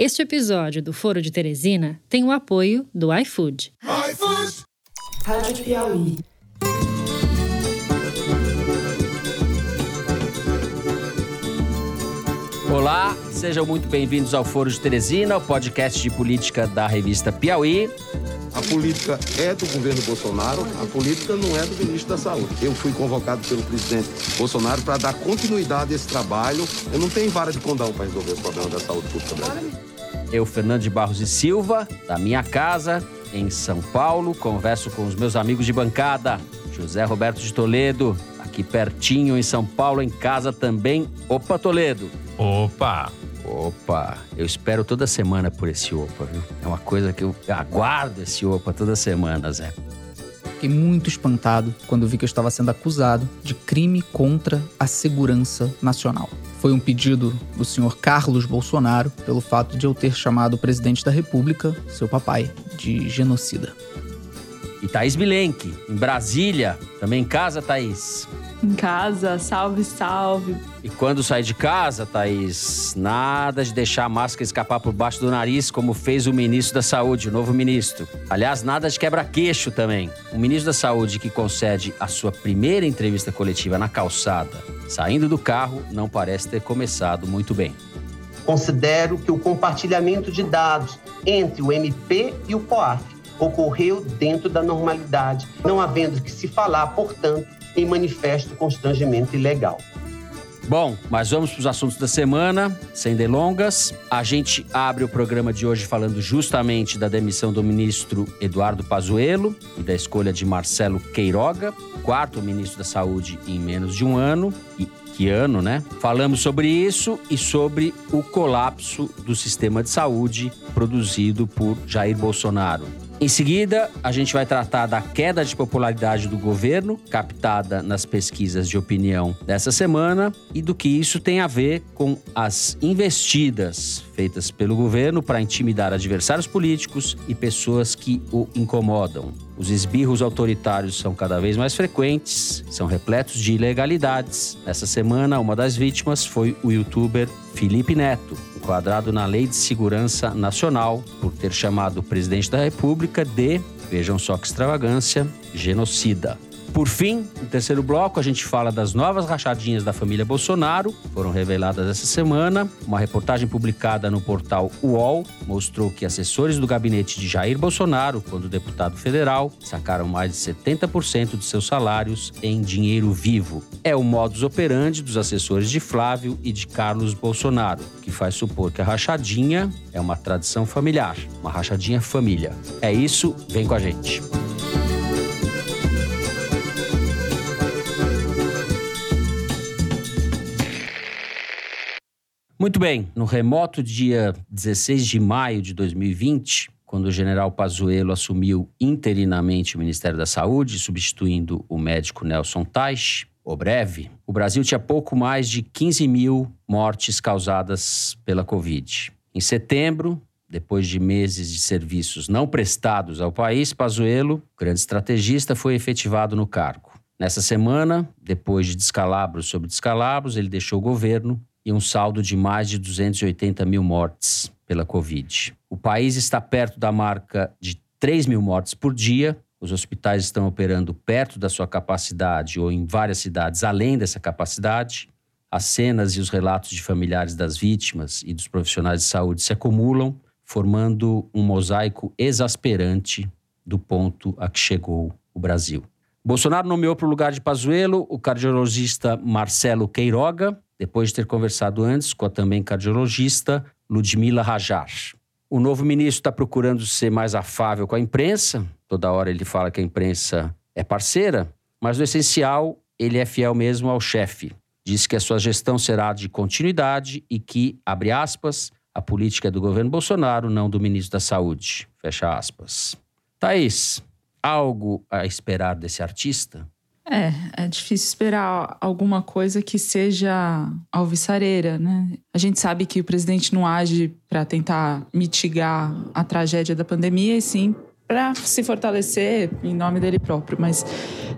Este episódio do Foro de Teresina tem o apoio do iFood. iFood! Rádio Piauí. Olá, sejam muito bem-vindos ao Foro de Teresina, o podcast de política da revista Piauí. A política é do governo Bolsonaro, a política não é do ministro da Saúde. Eu fui convocado pelo presidente Bolsonaro para dar continuidade a esse trabalho. Eu não tenho vara de condão para resolver os problemas da saúde pública brasileira. Eu, Fernando de Barros e Silva, da minha casa, em São Paulo, converso com os meus amigos de bancada. José Roberto de Toledo, aqui pertinho em São Paulo, em casa também. Opa, Toledo. Opa! Opa, eu espero toda semana por esse Opa, viu? É uma coisa que eu aguardo esse Opa toda semana, Zé. Fiquei muito espantado quando vi que eu estava sendo acusado de crime contra a segurança nacional. Foi um pedido do senhor Carlos Bolsonaro pelo fato de eu ter chamado o presidente da República, seu papai, de genocida. E Thaís Bilenque, em Brasília, também em casa, Thaís? Em casa, salve, salve. E quando sai de casa, Thaís, nada de deixar a máscara escapar por baixo do nariz, como fez o ministro da Saúde, o novo ministro. Aliás, nada de quebra-queixo também. O ministro da Saúde que concede a sua primeira entrevista coletiva na calçada, saindo do carro, não parece ter começado muito bem. Considero que o compartilhamento de dados entre o MP e o COAF ocorreu dentro da normalidade, não havendo que se falar, portanto, em manifesto constrangimento ilegal. Bom, mas vamos para os assuntos da semana, sem delongas. A gente abre o programa de hoje falando justamente da demissão do ministro Eduardo Pazuello e da escolha de Marcelo Queiroga, quarto ministro da Saúde em menos de um ano. E que ano, né? Falamos sobre isso e sobre o colapso do sistema de saúde produzido por Jair Bolsonaro. Em seguida, a gente vai tratar da queda de popularidade do governo, captada nas pesquisas de opinião dessa semana, e do que isso tem a ver com as investidas feitas pelo governo para intimidar adversários políticos e pessoas que o incomodam. Os esbirros autoritários são cada vez mais frequentes, são repletos de ilegalidades. Essa semana, uma das vítimas foi o youtuber Felipe Neto, enquadrado na Lei de Segurança Nacional por ter chamado o presidente da República de, vejam só que extravagância, genocida. Por fim, no terceiro bloco, a gente fala das novas rachadinhas da família Bolsonaro, foram reveladas essa semana. Uma reportagem publicada no portal UOL mostrou que assessores do gabinete de Jair Bolsonaro, quando deputado federal, sacaram mais de 70% de seus salários em dinheiro vivo. É o modus operandi dos assessores de Flávio e de Carlos Bolsonaro, que faz supor que a rachadinha é uma tradição familiar, uma rachadinha família. É isso, vem com a gente. Muito bem, no remoto dia 16 de maio de 2020, quando o general Pazuello assumiu interinamente o Ministério da Saúde, substituindo o médico Nelson Teich, o breve, o Brasil tinha pouco mais de 15 mil mortes causadas pela Covid. Em setembro, depois de meses de serviços não prestados ao país, Pazuello, grande estrategista, foi efetivado no cargo. Nessa semana, depois de descalabros sobre descalabros, ele deixou o governo e um saldo de mais de 280 mil mortes pela Covid. O país está perto da marca de 3 mil mortes por dia. Os hospitais estão operando perto da sua capacidade ou em várias cidades além dessa capacidade. As cenas e os relatos de familiares das vítimas e dos profissionais de saúde se acumulam, formando um mosaico exasperante do ponto a que chegou o Brasil. Bolsonaro nomeou para o lugar de Pazuello o cardiologista Marcelo Queiroga, depois de ter conversado antes com a também cardiologista Ludmila Rajar. O novo ministro está procurando ser mais afável com a imprensa, toda hora ele fala que a imprensa é parceira, mas no essencial ele é fiel mesmo ao chefe. Diz que a sua gestão será de continuidade e que, abre aspas, a política é do governo Bolsonaro, não do ministro da Saúde. Fecha aspas. Thaís, algo a esperar desse artista? É, é difícil esperar alguma coisa que seja alvissareira, né? A gente sabe que o presidente não age para tentar mitigar a tragédia da pandemia, e sim para se fortalecer em nome dele próprio, mas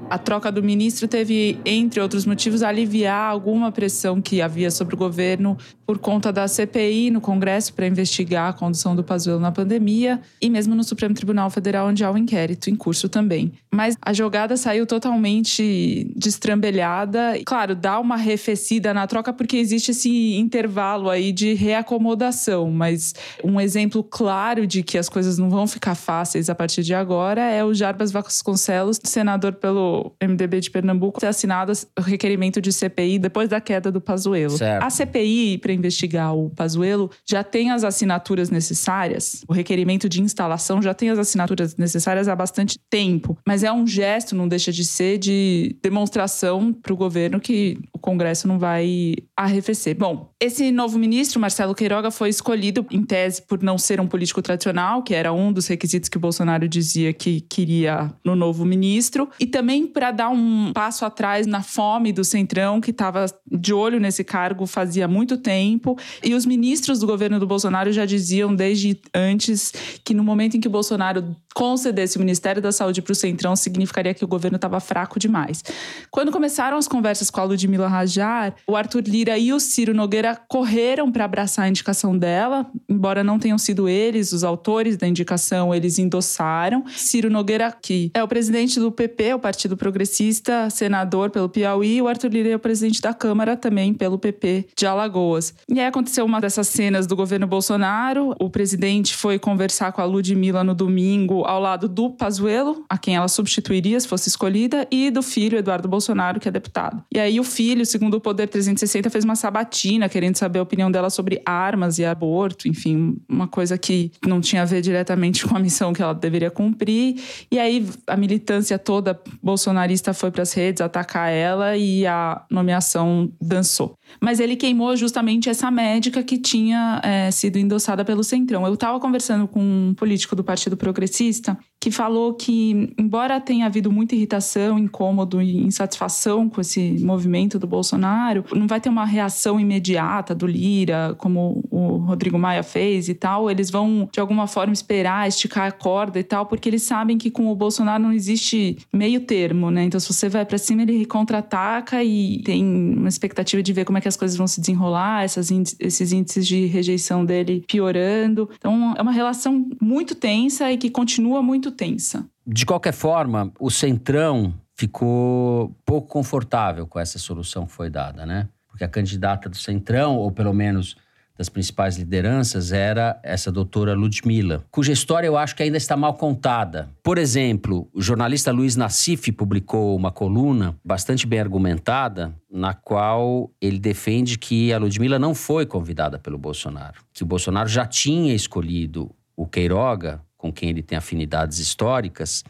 a troca do ministro teve, entre outros motivos, aliviar alguma pressão que havia sobre o governo por conta da CPI no Congresso para investigar a condução do Pazuello na pandemia e mesmo no Supremo Tribunal Federal onde há um inquérito em curso também. Mas a jogada saiu totalmente destrambelhada. Claro, dá uma arrefecida na troca porque existe esse intervalo aí de reacomodação, mas um exemplo claro de que as coisas não vão ficar fáceis a partir de agora é o Jarbas Vasconcelos, senador pelo MDB de Pernambuco, ter assinado o requerimento de CPI depois da queda do Pazuello. Certo. A CPI, para investigar o Pazuello, já tem as assinaturas necessárias, o requerimento de instalação já tem as assinaturas necessárias há bastante tempo, mas é um gesto, não deixa de ser, de demonstração para o governo que Congresso não vai arrefecer. Bom, esse novo ministro, Marcelo Queiroga, foi escolhido em tese por não ser um político tradicional, que era um dos requisitos que o Bolsonaro dizia que queria no novo ministro, e também para dar um passo atrás na fome do Centrão, que estava de olho nesse cargo fazia muito tempo, e os ministros do governo do Bolsonaro já diziam desde antes que no momento em que o Bolsonaro concedesse o Ministério da Saúde para o Centrão, significaria que o governo estava fraco demais. Quando começaram as conversas com a Ludmila Rajar, o Arthur Lira e o Ciro Nogueira correram para abraçar a indicação dela, embora não tenham sido eles os autores da indicação, eles endossaram. Ciro Nogueira, que é o presidente do PP, o Partido Progressista, senador pelo Piauí, e o Arthur Lira é o presidente da Câmara também pelo PP de Alagoas. E aí aconteceu uma dessas cenas do governo Bolsonaro, o presidente foi conversar com a Ludmila no domingo ao lado do Pazuello, a quem ela substituiria se fosse escolhida, e do filho Eduardo Bolsonaro, que é deputado. E aí o filho, segundo o Poder 360, fez uma sabatina querendo saber a opinião dela sobre armas e aborto, enfim, uma coisa que não tinha a ver diretamente com a missão que ela deveria cumprir. E aí a militância toda bolsonarista foi para as redes atacar ela e a nomeação dançou. Mas ele queimou justamente essa médica que tinha é, sido endossada pelo Centrão. Eu estava conversando com um político do Partido Progressista que falou que, embora tenha havido muita irritação, incômodo e insatisfação com esse movimento do Bolsonaro, não vai ter uma reação imediata do Lira, como o Rodrigo Maia fez e tal. Eles vão, de alguma forma, esperar, esticar a corda e tal, porque eles sabem que com o Bolsonaro não existe meio termo, né? Então, se você vai para cima, ele contra-ataca e tem uma expectativa de ver como é que as coisas vão se desenrolar, essas esses índices de rejeição dele piorando. Então, é uma relação muito tensa e que continua muito muito tensa. De qualquer forma, o Centrão ficou pouco confortável com essa solução que foi dada, né? Porque a candidata do Centrão, ou pelo menos das principais lideranças, era essa doutora Ludmilla, cuja história eu acho que ainda está mal contada. Por exemplo, o jornalista Luiz Nassif publicou uma coluna bastante bem argumentada, na qual ele defende que a Ludmilla não foi convidada pelo Bolsonaro, que o Bolsonaro já tinha escolhido o Queiroga com quem ele tem afinidades históricas,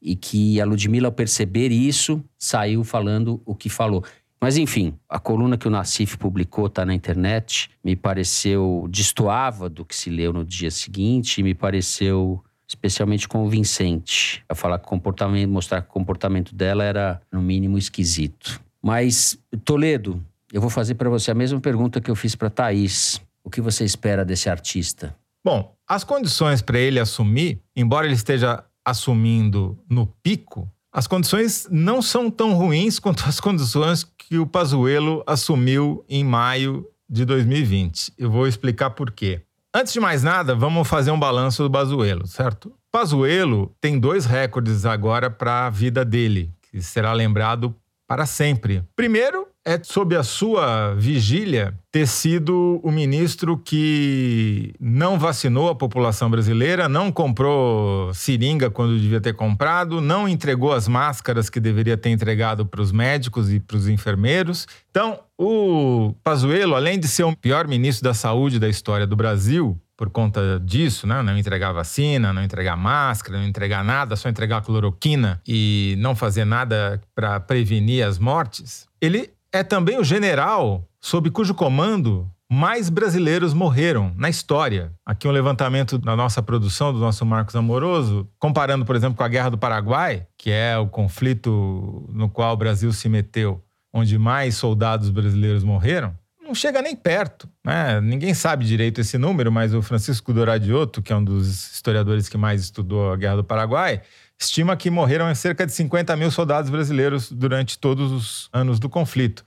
e que a Ludmilla, ao perceber isso, saiu falando o que falou. Mas enfim, a coluna que o Nassif publicou está na internet, me pareceu destoava do que se leu no dia seguinte, e me pareceu especialmente convincente. A falar que comportamento, mostrar que o comportamento dela era no mínimo esquisito. Mas Toledo, eu vou fazer para você a mesma pergunta que eu fiz para Thaís. O que você espera desse artista? Bom, as condições para ele assumir, embora ele esteja assumindo no pico, as condições não são tão ruins quanto as condições que o Pazuello assumiu em maio de 2020. Eu vou explicar por quê. Antes de mais nada, vamos fazer um balanço do Pazuello, certo? Pazuello tem dois recordes agora para a vida dele, que será lembrado para sempre. Primeiro, é sob a sua vigília ter sido o ministro que não vacinou a população brasileira, não comprou seringa quando devia ter comprado, não entregou as máscaras que deveria ter entregado para os médicos e para os enfermeiros. Então, o Pazuello, além de ser o pior ministro da saúde da história do Brasil, por conta disso, né? Não entregar vacina, não entregar máscara, não entregar nada, só entregar cloroquina e não fazer nada para prevenir as mortes. Ele é também o general sob cujo comando mais brasileiros morreram na história. Aqui um levantamento da nossa produção, do nosso Marcos Amoroso, comparando, por exemplo, com a Guerra do Paraguai, que é o conflito no qual o Brasil se meteu, onde mais soldados brasileiros morreram. Não chega nem perto, né? Ninguém sabe direito esse número, mas o Francisco Doradioto, que é um dos historiadores que mais estudou a Guerra do Paraguai, estima que morreram cerca de 50 mil soldados brasileiros durante todos os anos do conflito.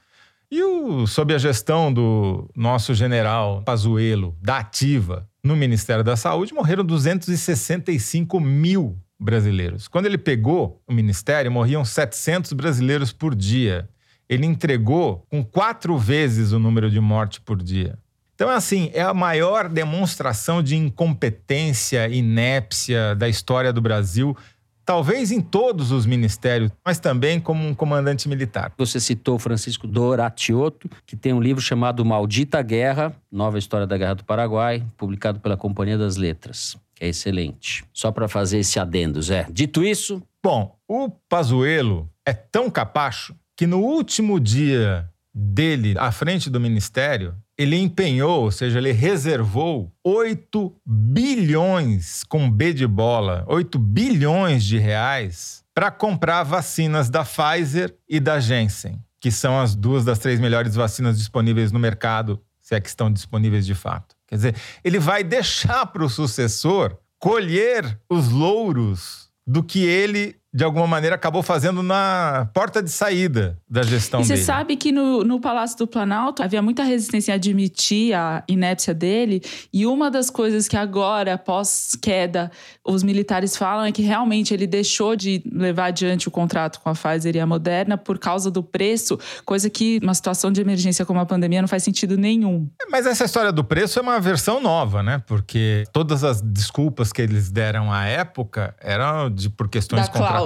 E o, sob a gestão do nosso general Pazuello, da Ativa, no Ministério da Saúde, morreram 265 mil brasileiros. Quando ele pegou o ministério, morriam 700 brasileiros por dia. Ele entregou com quatro vezes o número de mortes por dia. Então, é assim, é a maior demonstração de incompetência, inépcia da história do Brasil, talvez em todos os ministérios, mas também como um comandante militar. Você citou Francisco Doratiotto, que tem um livro chamado Maldita Guerra, Nova História da Guerra do Paraguai, publicado pela Companhia das Letras é excelente. Só para fazer esse adendo, Zé. Dito isso. Bom, o Pazuello é tão capacho que no último dia dele à frente do ministério, ele empenhou, ou seja, ele reservou 8 bilhões com B de bola, 8 bilhões de reais para comprar vacinas da Pfizer e da Janssen, que são as duas das três melhores vacinas disponíveis no mercado, se é que estão disponíveis de fato. Quer dizer, ele vai deixar para o sucessor colher os louros do que ele de alguma maneira, acabou fazendo na porta de saída da gestão e dele. você sabe que no, no Palácio do Planalto havia muita resistência em admitir a inépcia dele. E uma das coisas que agora, após queda, os militares falam é que realmente ele deixou de levar adiante o contrato com a Pfizer e a Moderna por causa do preço, coisa que uma situação de emergência como a pandemia não faz sentido nenhum. É, mas essa história do preço é uma versão nova, né? Porque todas as desculpas que eles deram à época eram de, por questões contratuais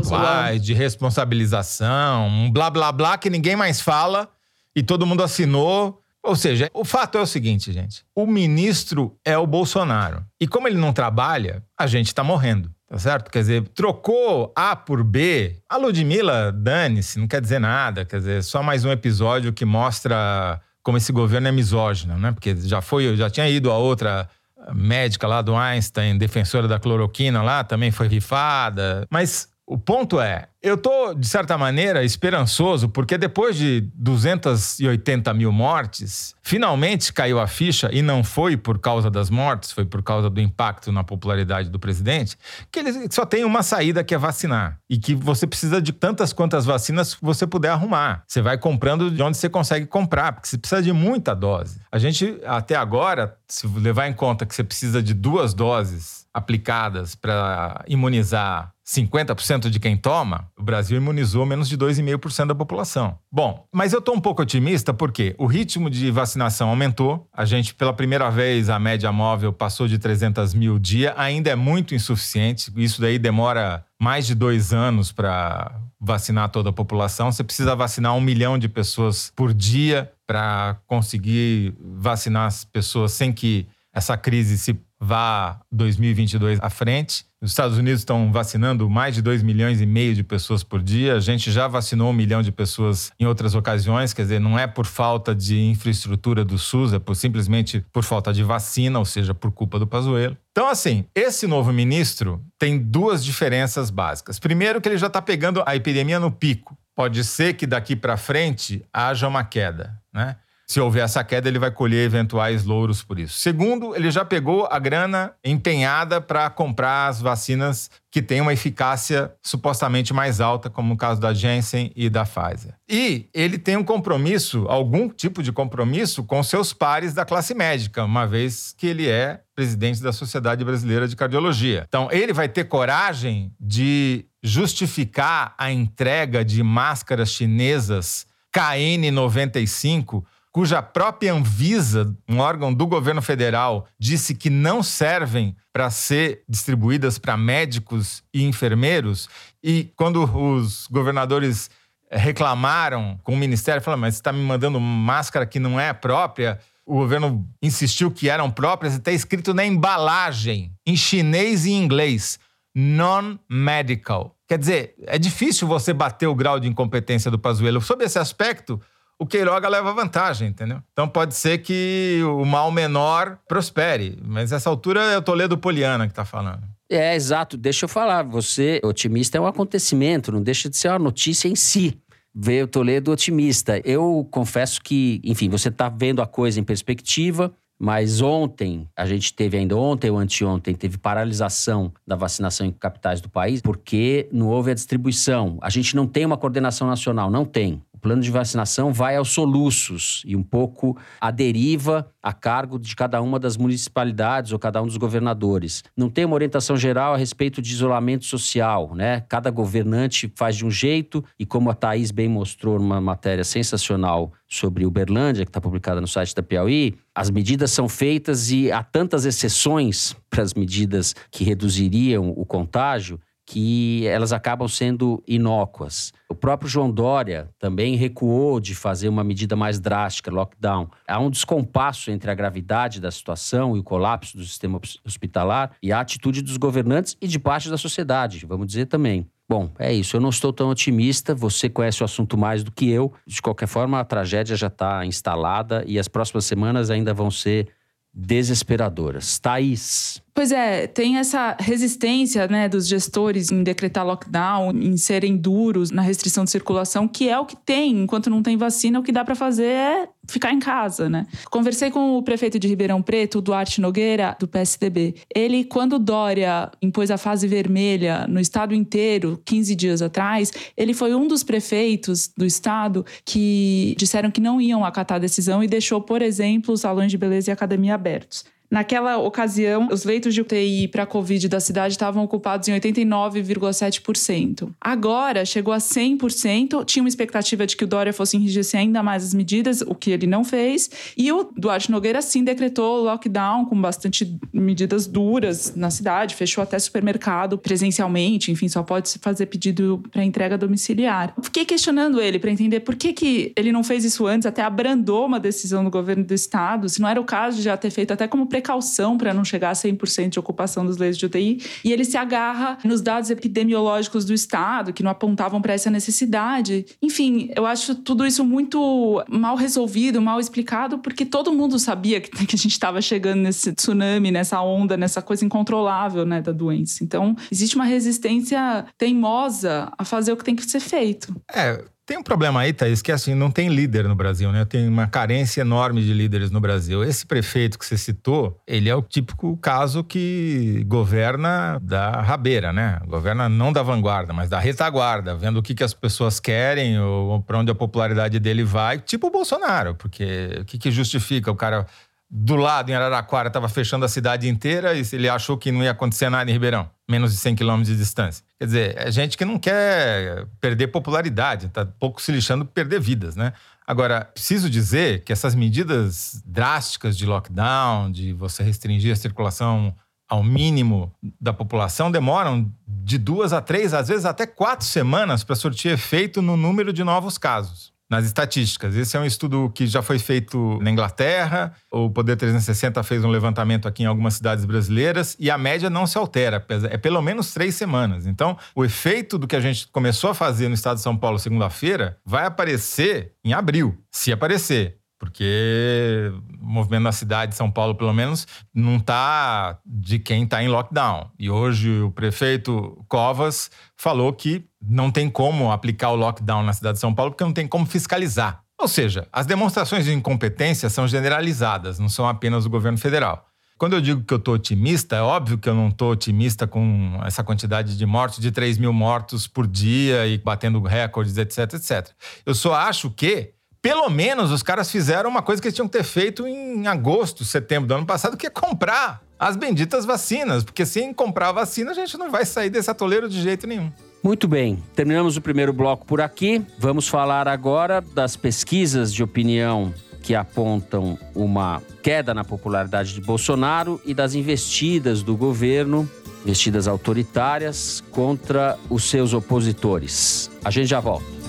de responsabilização, um blá blá blá que ninguém mais fala e todo mundo assinou. Ou seja, o fato é o seguinte, gente: o ministro é o Bolsonaro. E como ele não trabalha, a gente está morrendo. Tá certo? Quer dizer, trocou A por B. A Ludmilla, dane-se, não quer dizer nada. Quer dizer, só mais um episódio que mostra como esse governo é misógino, né? Porque já foi, já tinha ido a outra médica lá do Einstein, defensora da cloroquina lá, também foi rifada. Mas o ponto é, eu tô, de certa maneira, esperançoso, porque depois de 280 mil mortes, finalmente caiu a ficha, e não foi por causa das mortes, foi por causa do impacto na popularidade do presidente, que ele só tem uma saída que é vacinar. E que você precisa de tantas quantas vacinas você puder arrumar. Você vai comprando de onde você consegue comprar, porque você precisa de muita dose. A gente, até agora, se levar em conta que você precisa de duas doses aplicadas para imunizar 50% de quem toma, o Brasil imunizou menos de 2,5% da população. Bom, mas eu estou um pouco otimista porque o ritmo de vacinação aumentou. A gente, pela primeira vez, a média móvel passou de 300 mil dia. Ainda é muito insuficiente. Isso daí demora mais de dois anos para vacinar toda a população. Você precisa vacinar um milhão de pessoas por dia para conseguir vacinar as pessoas sem que essa crise se vá 2022 à frente. Os Estados Unidos estão vacinando mais de 2 milhões e meio de pessoas por dia. A gente já vacinou um milhão de pessoas em outras ocasiões, quer dizer, não é por falta de infraestrutura do SUS, é por, simplesmente por falta de vacina, ou seja, por culpa do Pazuello. Então, assim, esse novo ministro tem duas diferenças básicas. Primeiro, que ele já está pegando a epidemia no pico. Pode ser que daqui para frente haja uma queda, né? Se houver essa queda, ele vai colher eventuais louros por isso. Segundo, ele já pegou a grana empenhada para comprar as vacinas que têm uma eficácia supostamente mais alta, como no caso da Janssen e da Pfizer. E ele tem um compromisso, algum tipo de compromisso com seus pares da classe médica, uma vez que ele é presidente da Sociedade Brasileira de Cardiologia. Então, ele vai ter coragem de justificar a entrega de máscaras chinesas KN95 cuja própria Anvisa, um órgão do governo federal, disse que não servem para ser distribuídas para médicos e enfermeiros, e quando os governadores reclamaram com o ministério, falaram, mas você está me mandando máscara que não é própria, o governo insistiu que eram próprias, está escrito na embalagem, em chinês e em inglês, non-medical. Quer dizer, é difícil você bater o grau de incompetência do Pazuello. Sob esse aspecto, o Queiroga leva vantagem, entendeu? Então pode ser que o mal menor prospere. Mas nessa altura é o Toledo Poliana que está falando. É, exato. Deixa eu falar. Você, otimista, é um acontecimento, não deixa de ser uma notícia em si. Ver o Toledo otimista. Eu confesso que, enfim, você está vendo a coisa em perspectiva. Mas ontem, a gente teve ainda ontem ou anteontem, teve paralisação da vacinação em capitais do país, porque não houve a distribuição. A gente não tem uma coordenação nacional, não tem. Plano de vacinação vai aos soluços e um pouco à deriva a cargo de cada uma das municipalidades ou cada um dos governadores. Não tem uma orientação geral a respeito de isolamento social, né? Cada governante faz de um jeito e como a Thaís bem mostrou numa matéria sensacional sobre Uberlândia, que está publicada no site da Piauí, as medidas são feitas e há tantas exceções para as medidas que reduziriam o contágio que elas acabam sendo inócuas. O próprio João Dória também recuou de fazer uma medida mais drástica, lockdown. Há um descompasso entre a gravidade da situação e o colapso do sistema hospitalar e a atitude dos governantes e de parte da sociedade, vamos dizer também. Bom, é isso. Eu não estou tão otimista. Você conhece o assunto mais do que eu. De qualquer forma, a tragédia já está instalada e as próximas semanas ainda vão ser desesperadoras. Thaís. Pois é, tem essa resistência né, dos gestores em decretar lockdown, em serem duros na restrição de circulação, que é o que tem. Enquanto não tem vacina, o que dá para fazer é ficar em casa, né? Conversei com o prefeito de Ribeirão Preto, Duarte Nogueira, do PSDB. Ele, quando Dória impôs a fase vermelha no estado inteiro, 15 dias atrás, ele foi um dos prefeitos do estado que disseram que não iam acatar a decisão e deixou, por exemplo, os salões de beleza e academia abertos. Naquela ocasião, os leitos de UTI para Covid da cidade estavam ocupados em 89,7%. Agora, chegou a 100%. Tinha uma expectativa de que o Dória fosse enrijecer ainda mais as medidas, o que ele não fez. E o Duarte Nogueira, sim, decretou lockdown com bastante medidas duras na cidade, fechou até supermercado presencialmente, enfim, só pode se fazer pedido para entrega domiciliar. Fiquei questionando ele para entender por que, que ele não fez isso antes, até abrandou uma decisão do governo do estado, se não era o caso de já ter feito até como precaução para não chegar a 100% de ocupação dos leitos de UTI, e ele se agarra nos dados epidemiológicos do Estado, que não apontavam para essa necessidade. Enfim, eu acho tudo isso muito mal resolvido, mal explicado, porque todo mundo sabia que, a gente estava chegando nesse tsunami, nessa onda, nessa coisa incontrolável né, da doença. Então, existe uma resistência teimosa a fazer o que tem que ser feito. É, tem um problema aí, Thaís, que assim, não tem líder no Brasil, né? Tem uma carência enorme de líderes no Brasil. Esse prefeito que você citou, ele é o típico caso que governa da rabeira, né? Governa não da vanguarda, mas da retaguarda, vendo o que, que as pessoas querem ou para onde a popularidade dele vai, tipo o Bolsonaro, porque o que, que justifica o cara do lado, em Araraquara, estava fechando a cidade inteira e ele achou que não ia acontecer nada em Ribeirão, menos de 100 quilômetros de distância. Quer dizer, é gente que não quer perder popularidade, está pouco se lixando perder vidas, né? Agora, preciso dizer que essas medidas drásticas de lockdown, de você restringir a circulação ao mínimo da população, demoram de duas a três, às vezes até quatro semanas para surtir efeito no número de novos casos nas estatísticas. Esse é um estudo que já foi feito na Inglaterra, o Poder 360 fez um levantamento aqui em algumas cidades brasileiras e a média não se altera, é pelo menos três semanas. Então, o efeito do que a gente começou a fazer no estado de São Paulo segunda-feira vai aparecer em abril, se aparecer porque o movimento na cidade de São Paulo, pelo menos, não está de quem está em lockdown. E hoje o prefeito Covas falou que não tem como aplicar o lockdown na cidade de São Paulo porque não tem como fiscalizar. Ou seja, as demonstrações de incompetência são generalizadas, não são apenas do governo federal. Quando eu digo que eu estou otimista, é óbvio que eu não estou otimista com essa quantidade de mortos, de 3 mil mortos por dia e batendo recordes, etc, etc. Eu só acho que pelo menos os caras fizeram uma coisa que eles tinham que ter feito em agosto, setembro do ano passado, que é comprar as benditas vacinas. Porque sem comprar a vacina, a gente não vai sair desse atoleiro de jeito nenhum. Muito bem, terminamos o primeiro bloco por aqui. Vamos falar agora das pesquisas de opinião que apontam uma queda na popularidade de Bolsonaro e das investidas do governo, investidas autoritárias, contra os seus opositores. A gente já volta.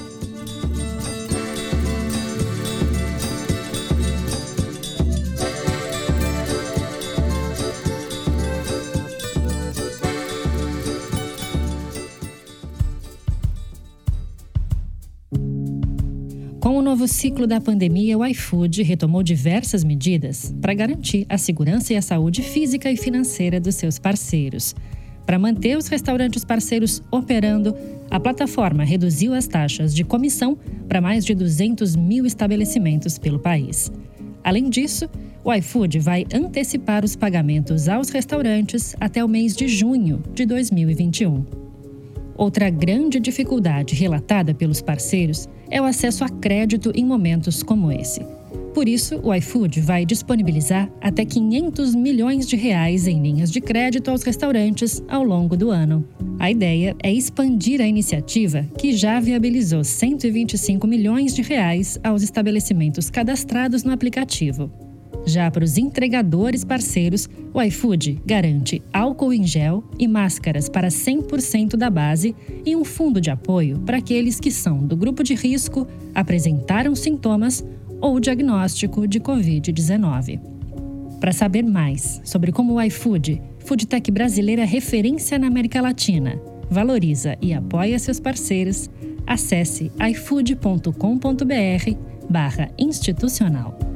Com o novo ciclo da pandemia, o iFood retomou diversas medidas para garantir a segurança e a saúde física e financeira dos seus parceiros. Para manter os restaurantes parceiros operando, a plataforma reduziu as taxas de comissão para mais de 200 mil estabelecimentos pelo país. Além disso, o iFood vai antecipar os pagamentos aos restaurantes até o mês de junho de 2021. Outra grande dificuldade relatada pelos parceiros é o acesso a crédito em momentos como esse. Por isso, o iFood vai disponibilizar até 500 milhões de reais em linhas de crédito aos restaurantes ao longo do ano. A ideia é expandir a iniciativa, que já viabilizou 125 milhões de reais aos estabelecimentos cadastrados no aplicativo. Já para os entregadores parceiros, o iFood garante álcool em gel e máscaras para 100% da base e um fundo de apoio para aqueles que são do grupo de risco, apresentaram sintomas ou diagnóstico de Covid-19. Para saber mais sobre como o iFood, foodtech brasileira referência na América Latina, valoriza e apoia seus parceiros, acesse ifood.com.br barra institucional.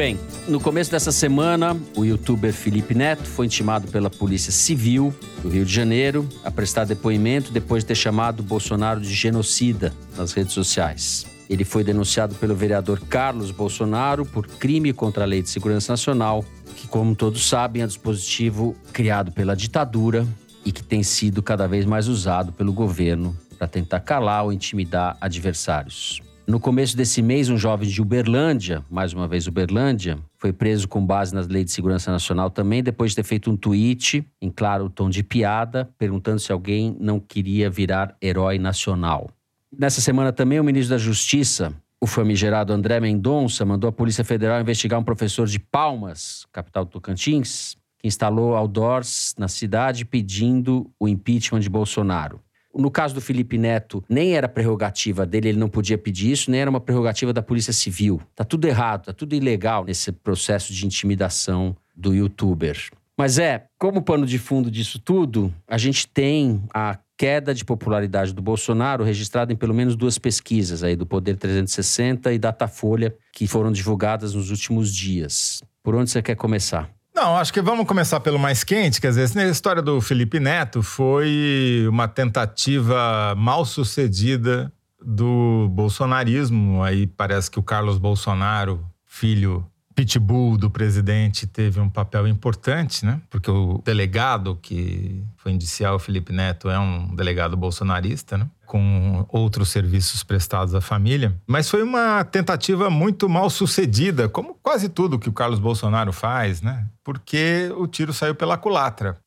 Bem. No começo dessa semana, o youtuber Felipe Neto foi intimado pela Polícia Civil do Rio de Janeiro a prestar depoimento depois de ter chamado Bolsonaro de genocida nas redes sociais. Ele foi denunciado pelo vereador Carlos Bolsonaro por crime contra a Lei de Segurança Nacional, que, como todos sabem, é um dispositivo criado pela ditadura e que tem sido cada vez mais usado pelo governo para tentar calar ou intimidar adversários. No começo desse mês, um jovem de Uberlândia, mais uma vez Uberlândia, foi preso com base nas leis de segurança nacional também, depois de ter feito um tweet, em claro tom de piada, perguntando se alguém não queria virar herói nacional. Nessa semana também, o ministro da Justiça, o famigerado André Mendonça, mandou a Polícia Federal investigar um professor de Palmas, capital do Tocantins, que instalou outdoors na cidade pedindo o impeachment de Bolsonaro. No caso do Felipe Neto, nem era prerrogativa dele, ele não podia pedir isso, nem era uma prerrogativa da Polícia Civil. Tá tudo errado, tá tudo ilegal nesse processo de intimidação do youtuber. Mas é, como pano de fundo disso tudo, a gente tem a queda de popularidade do Bolsonaro registrada em pelo menos duas pesquisas aí do Poder 360 e Datafolha que foram divulgadas nos últimos dias. Por onde você quer começar? Não, acho que vamos começar pelo mais quente. Quer dizer, a história do Felipe Neto foi uma tentativa mal sucedida do bolsonarismo. Aí parece que o Carlos Bolsonaro, filho pitbull do presidente, teve um papel importante, né? Porque o delegado que foi indiciar o Felipe Neto é um delegado bolsonarista, né? com outros serviços prestados à família. Mas foi uma tentativa muito mal sucedida, como quase tudo que o Carlos Bolsonaro faz, né? Porque o tiro saiu pela culatra.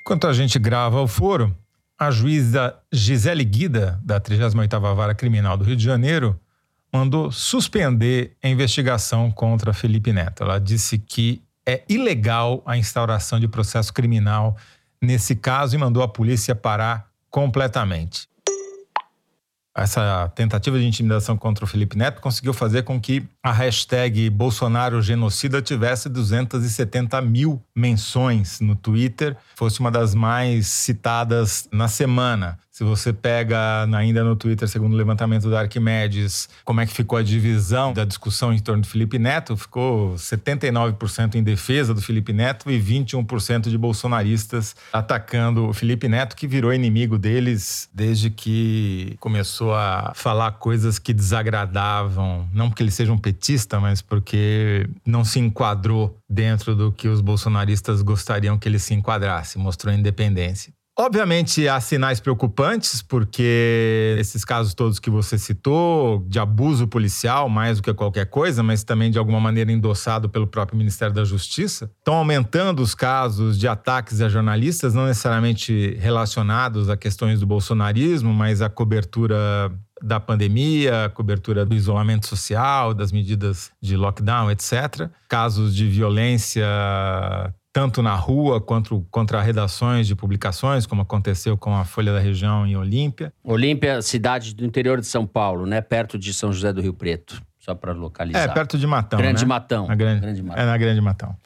Enquanto a gente grava o foro, a juíza Gisele Guida, da 38ª Vara Criminal do Rio de Janeiro, mandou suspender a investigação contra Felipe Neto. Ela disse que é ilegal a instauração de processo criminal nesse caso e mandou a polícia parar completamente. Essa tentativa de intimidação contra o Felipe Neto conseguiu fazer com que a hashtag Bolsonaro Genocida tivesse 270 mil menções no Twitter, fosse uma das mais citadas na semana. Se você pega ainda no Twitter, segundo o levantamento da Arquimedes, como é que ficou a divisão da discussão em torno do Felipe Neto, ficou 79% em defesa do Felipe Neto e 21% de bolsonaristas atacando o Felipe Neto, que virou inimigo deles desde que começou a falar coisas que desagradavam, não porque ele seja um petista, mas porque não se enquadrou dentro do que os bolsonaristas gostariam que ele se enquadrasse, mostrou independência. Obviamente há sinais preocupantes, porque esses casos todos que você citou, de abuso policial, mais do que qualquer coisa, mas também de alguma maneira endossado pelo próprio Ministério da Justiça, estão aumentando os casos de ataques a jornalistas, não necessariamente relacionados a questões do bolsonarismo, mas a cobertura da pandemia, cobertura do isolamento social, das medidas de lockdown, etc. Casos de violência tanto na rua quanto contra redações de publicações, como aconteceu com a Folha da Região em Olímpia. Olímpia, cidade do interior de São Paulo, né? Perto de São José do Rio Preto, só para localizar. É, perto de Matão. Grande né? Matão. Na grande, grande Matão. É na Grande Matão.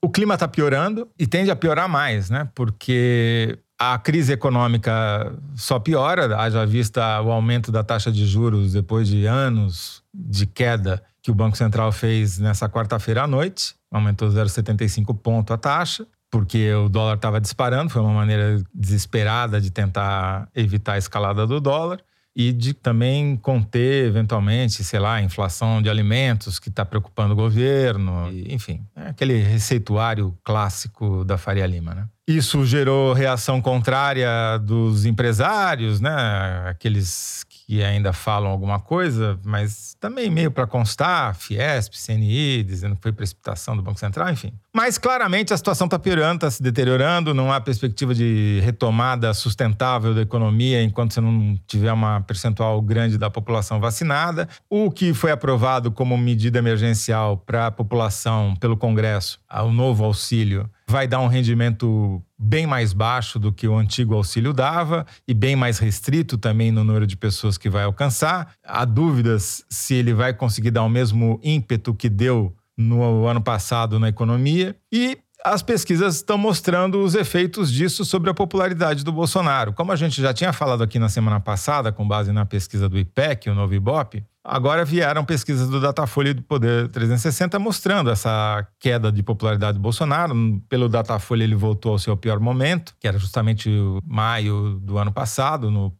O clima está piorando e tende a piorar mais, né? Porque a crise econômica só piora, haja vista o aumento da taxa de juros depois de anos de queda que o Banco Central fez nessa quarta-feira à noite aumentou 0,75 ponto a taxa. porque o dólar estava disparando, foi uma maneira desesperada de tentar evitar a escalada do dólar e de também conter, eventualmente, sei lá, a inflação de alimentos que está preocupando o governo, enfim, é aquele receituário clássico da Faria Lima, né? Isso gerou reação contrária dos empresários, né? Aqueles que ainda falam alguma coisa, mas também meio para constar, Fiesp, CNI, dizendo que foi precipitação do Banco Central, enfim. Mas claramente a situação está piorando, está se deteriorando, não há perspectiva de retomada sustentável da economia enquanto você não tiver uma percentual grande da população vacinada. O que foi aprovado como medida emergencial para a população pelo Congresso, o novo auxílio, vai dar um rendimento bem mais baixo do que o antigo auxílio dava e bem mais restrito também no número de pessoas que vai alcançar. Há dúvidas se ele vai conseguir dar o mesmo ímpeto que deu no ano passado na economia. E as pesquisas estão mostrando os efeitos disso sobre a popularidade do Bolsonaro. Como a gente já tinha falado aqui na semana passada, com base na pesquisa do IPEC, o novo Ibope, agora vieram pesquisas do Datafolha e do Poder 360 mostrando essa queda de popularidade do Bolsonaro. Pelo Datafolha, ele voltou ao seu pior momento, que era justamente maio do ano passado, no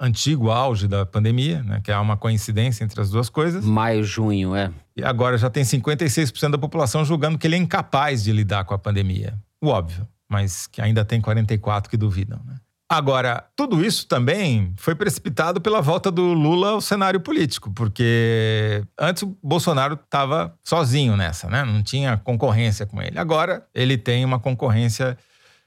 antigo auge da pandemia, né, que há uma coincidência entre as duas coisas. Maio, junho, é. E agora já tem 56% da população julgando que ele é incapaz de lidar com a pandemia. O óbvio, mas que ainda tem 44 que duvidam, né? Agora, tudo isso também foi precipitado pela volta do Lula ao cenário político, porque antes o Bolsonaro estava sozinho nessa, né? Não tinha concorrência com ele. Agora ele tem uma concorrência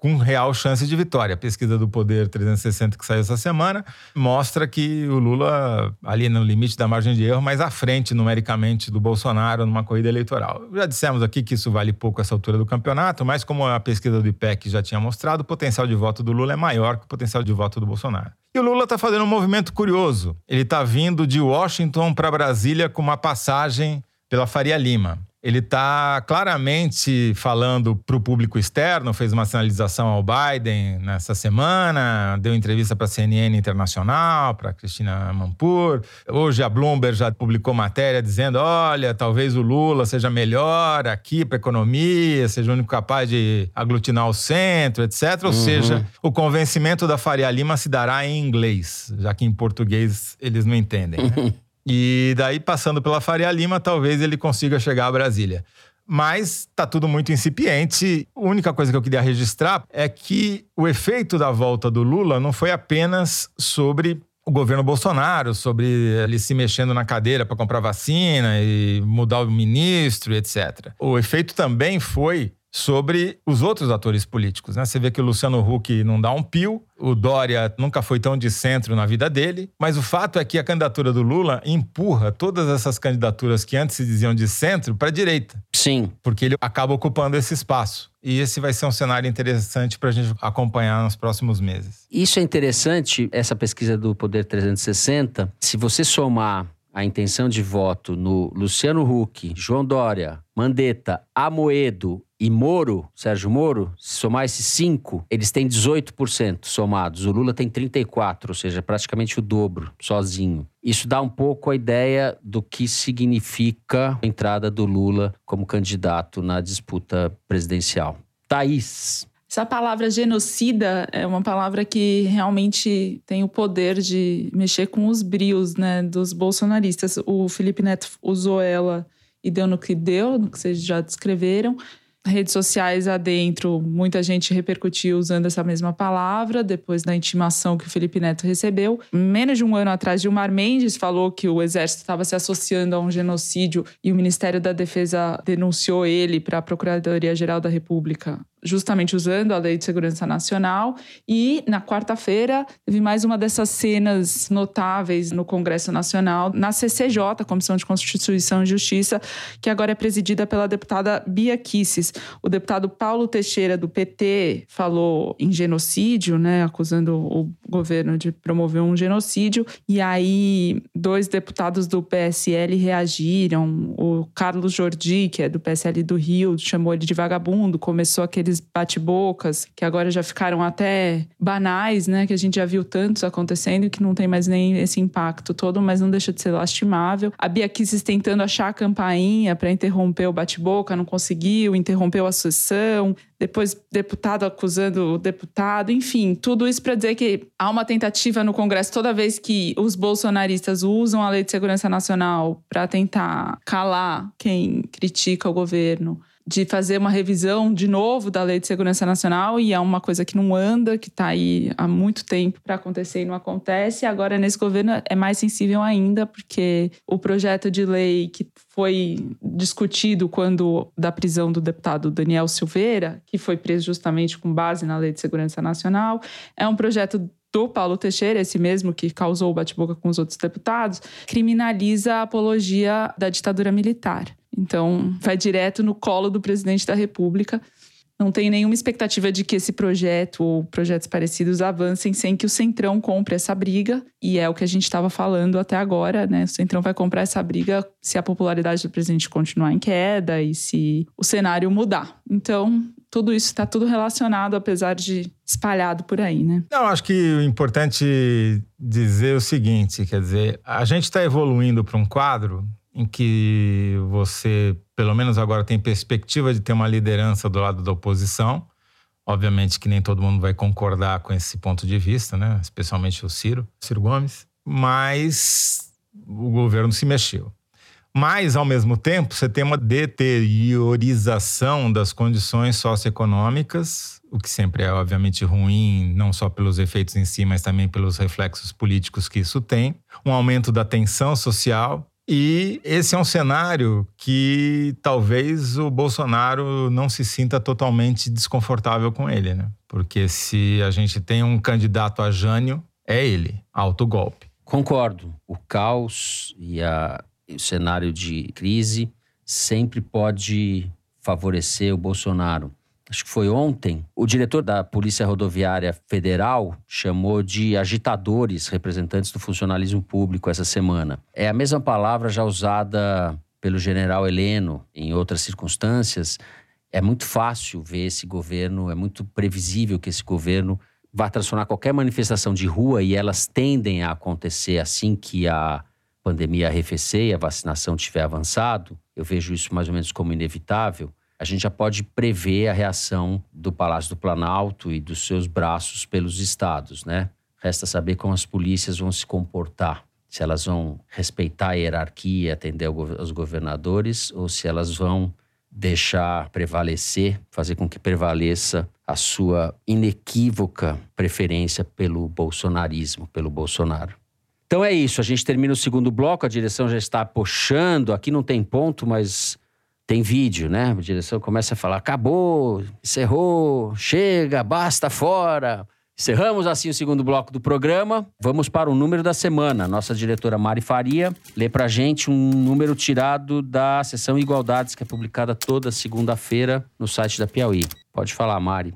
com real chance de vitória. A pesquisa do Poder 360 que saiu essa semana mostra que o Lula, ali no limite da margem de erro, mais à frente numericamente do Bolsonaro numa corrida eleitoral. Já dissemos aqui que isso vale pouco essa altura do campeonato, mas como a pesquisa do IPEC já tinha mostrado, o potencial de voto do Lula é maior que o potencial de voto do Bolsonaro. E o Lula está fazendo um movimento curioso. Ele está vindo de Washington para Brasília com uma passagem pela Faria Lima. Ele está claramente falando para o público externo, fez uma sinalização ao Biden nessa semana, deu entrevista para a CNN Internacional, para Cristina Mampur. Hoje a Bloomberg já publicou matéria dizendo: olha, talvez o Lula seja melhor aqui para a economia, seja o único capaz de aglutinar o centro, etc. Ou uhum. seja, o convencimento da Faria Lima se dará em inglês, já que em português eles não entendem. Né? E daí, passando pela Faria Lima, talvez ele consiga chegar a Brasília. Mas está tudo muito incipiente. A única coisa que eu queria registrar é que o efeito da volta do Lula não foi apenas sobre o governo Bolsonaro, sobre ele se mexendo na cadeira para comprar vacina e mudar o ministro, etc. O efeito também foi sobre os outros atores políticos. Né? Você vê que o Luciano Huck não dá um pio, o Dória nunca foi tão de centro na vida dele, mas o fato é que a candidatura do Lula empurra todas essas candidaturas que antes se diziam de centro para a direita. Sim. Porque ele acaba ocupando esse espaço. E esse vai ser um cenário interessante para a gente acompanhar nos próximos meses. Isso é interessante, essa pesquisa do Poder 360. Se você somar a intenção de voto no Luciano Huck, João Dória, Mandetta, Amoedo e Moro, Sérgio Moro, se somar esses cinco, eles têm 18% somados. O Lula tem 34%, ou seja, praticamente o dobro, sozinho. Isso dá um pouco a ideia do que significa a entrada do Lula como candidato na disputa presidencial. Thaís. Essa palavra genocida é uma palavra que realmente tem o poder de mexer com os brios né, dos bolsonaristas. O Felipe Neto usou ela e deu no que deu, no que vocês já descreveram redes sociais adentro, muita gente repercutiu usando essa mesma palavra, depois da intimação que o Felipe Neto recebeu. Menos de um ano atrás, Gilmar Mendes falou que o exército estava se associando a um genocídio e o Ministério da Defesa denunciou ele para a Procuradoria-Geral da República justamente usando a Lei de Segurança Nacional. E na quarta-feira teve mais uma dessas cenas notáveis no Congresso Nacional, na CCJ, Comissão de Constituição e Justiça, que agora é presidida pela deputada Bia Kisses. O deputado Paulo Teixeira, do PT, falou em genocídio, né, acusando o governo de promover um genocídio. E aí, dois deputados do PSL reagiram. O Carlos Jordi, que é do PSL do Rio, chamou ele de vagabundo, começou aquele aqueles bate-bocas que agora já ficaram até banais, né? Que a gente já viu tantos acontecendo e que não tem mais nem esse impacto todo, mas não deixa de ser lastimável. A Bia Kisses tentando achar a campainha para interromper o bate-boca, não conseguiu, interrompeu a sessão, depois deputado acusando o deputado, enfim, tudo isso para dizer que há uma tentativa no Congresso toda vez que os bolsonaristas usam a Lei de Segurança Nacional para tentar calar quem critica o governo de fazer uma revisão de novo da Lei de Segurança Nacional e é uma coisa que não anda, que está aí há muito tempo para acontecer e não acontece. Agora, nesse governo, é mais sensível ainda, porque o projeto de lei que foi discutido quando da prisão do deputado Daniel Silveira, que foi preso justamente com base na Lei de Segurança Nacional, é um projeto do Paulo Teixeira, esse mesmo que causou o bate-boca com os outros deputados, criminaliza a apologia da ditadura militar. Então, vai direto no colo do presidente da República. Não tem nenhuma expectativa de que esse projeto ou projetos parecidos avancem sem que o Centrão compre essa briga. E é o que a gente estava falando até agora, né? O Centrão vai comprar essa briga se a popularidade do presidente continuar em queda e se o cenário mudar. Então, tudo isso está tudo relacionado, apesar de espalhado por aí, né? Não, acho que o importante dizer o seguinte, quer dizer, a gente está evoluindo para um quadro em que você, pelo menos agora, tem perspectiva de ter uma liderança do lado da oposição. Obviamente que nem todo mundo vai concordar com esse ponto de vista, né? especialmente o Ciro, Ciro Gomes, mas o governo se mexeu. Mas, ao mesmo tempo, você tem uma deteriorização das condições socioeconômicas, o que sempre é, obviamente, ruim, não só pelos efeitos em si, mas também pelos reflexos políticos que isso tem. Um aumento da tensão social, e esse é um cenário que talvez o Bolsonaro não se sinta totalmente desconfortável com ele, né? Porque se a gente tem um candidato a Jânio, é ele, alto golpe. Concordo. O caos e a, o cenário de crise sempre pode favorecer o Bolsonaro acho que foi ontem, o diretor da Polícia Rodoviária Federal chamou de agitadores representantes do funcionalismo público essa semana. É a mesma palavra já usada pelo general Heleno em outras circunstâncias. É muito fácil ver esse governo, é muito previsível que esse governo vá transformar qualquer manifestação de rua e elas tendem a acontecer assim que a pandemia arrefecer e a vacinação tiver avançado. Eu vejo isso mais ou menos como inevitável a gente já pode prever a reação do Palácio do Planalto e dos seus braços pelos estados, né? Resta saber como as polícias vão se comportar. Se elas vão respeitar a hierarquia atender aos governadores ou se elas vão deixar prevalecer, fazer com que prevaleça a sua inequívoca preferência pelo bolsonarismo, pelo Bolsonaro. Então é isso, a gente termina o segundo bloco, a direção já está puxando, aqui não tem ponto, mas tem vídeo, né? A direção começa a falar: acabou, encerrou, chega, basta, fora. Encerramos assim o segundo bloco do programa. Vamos para o número da semana. Nossa diretora Mari Faria lê para gente um número tirado da sessão Igualdades, que é publicada toda segunda-feira no site da Piauí. Pode falar, Mari.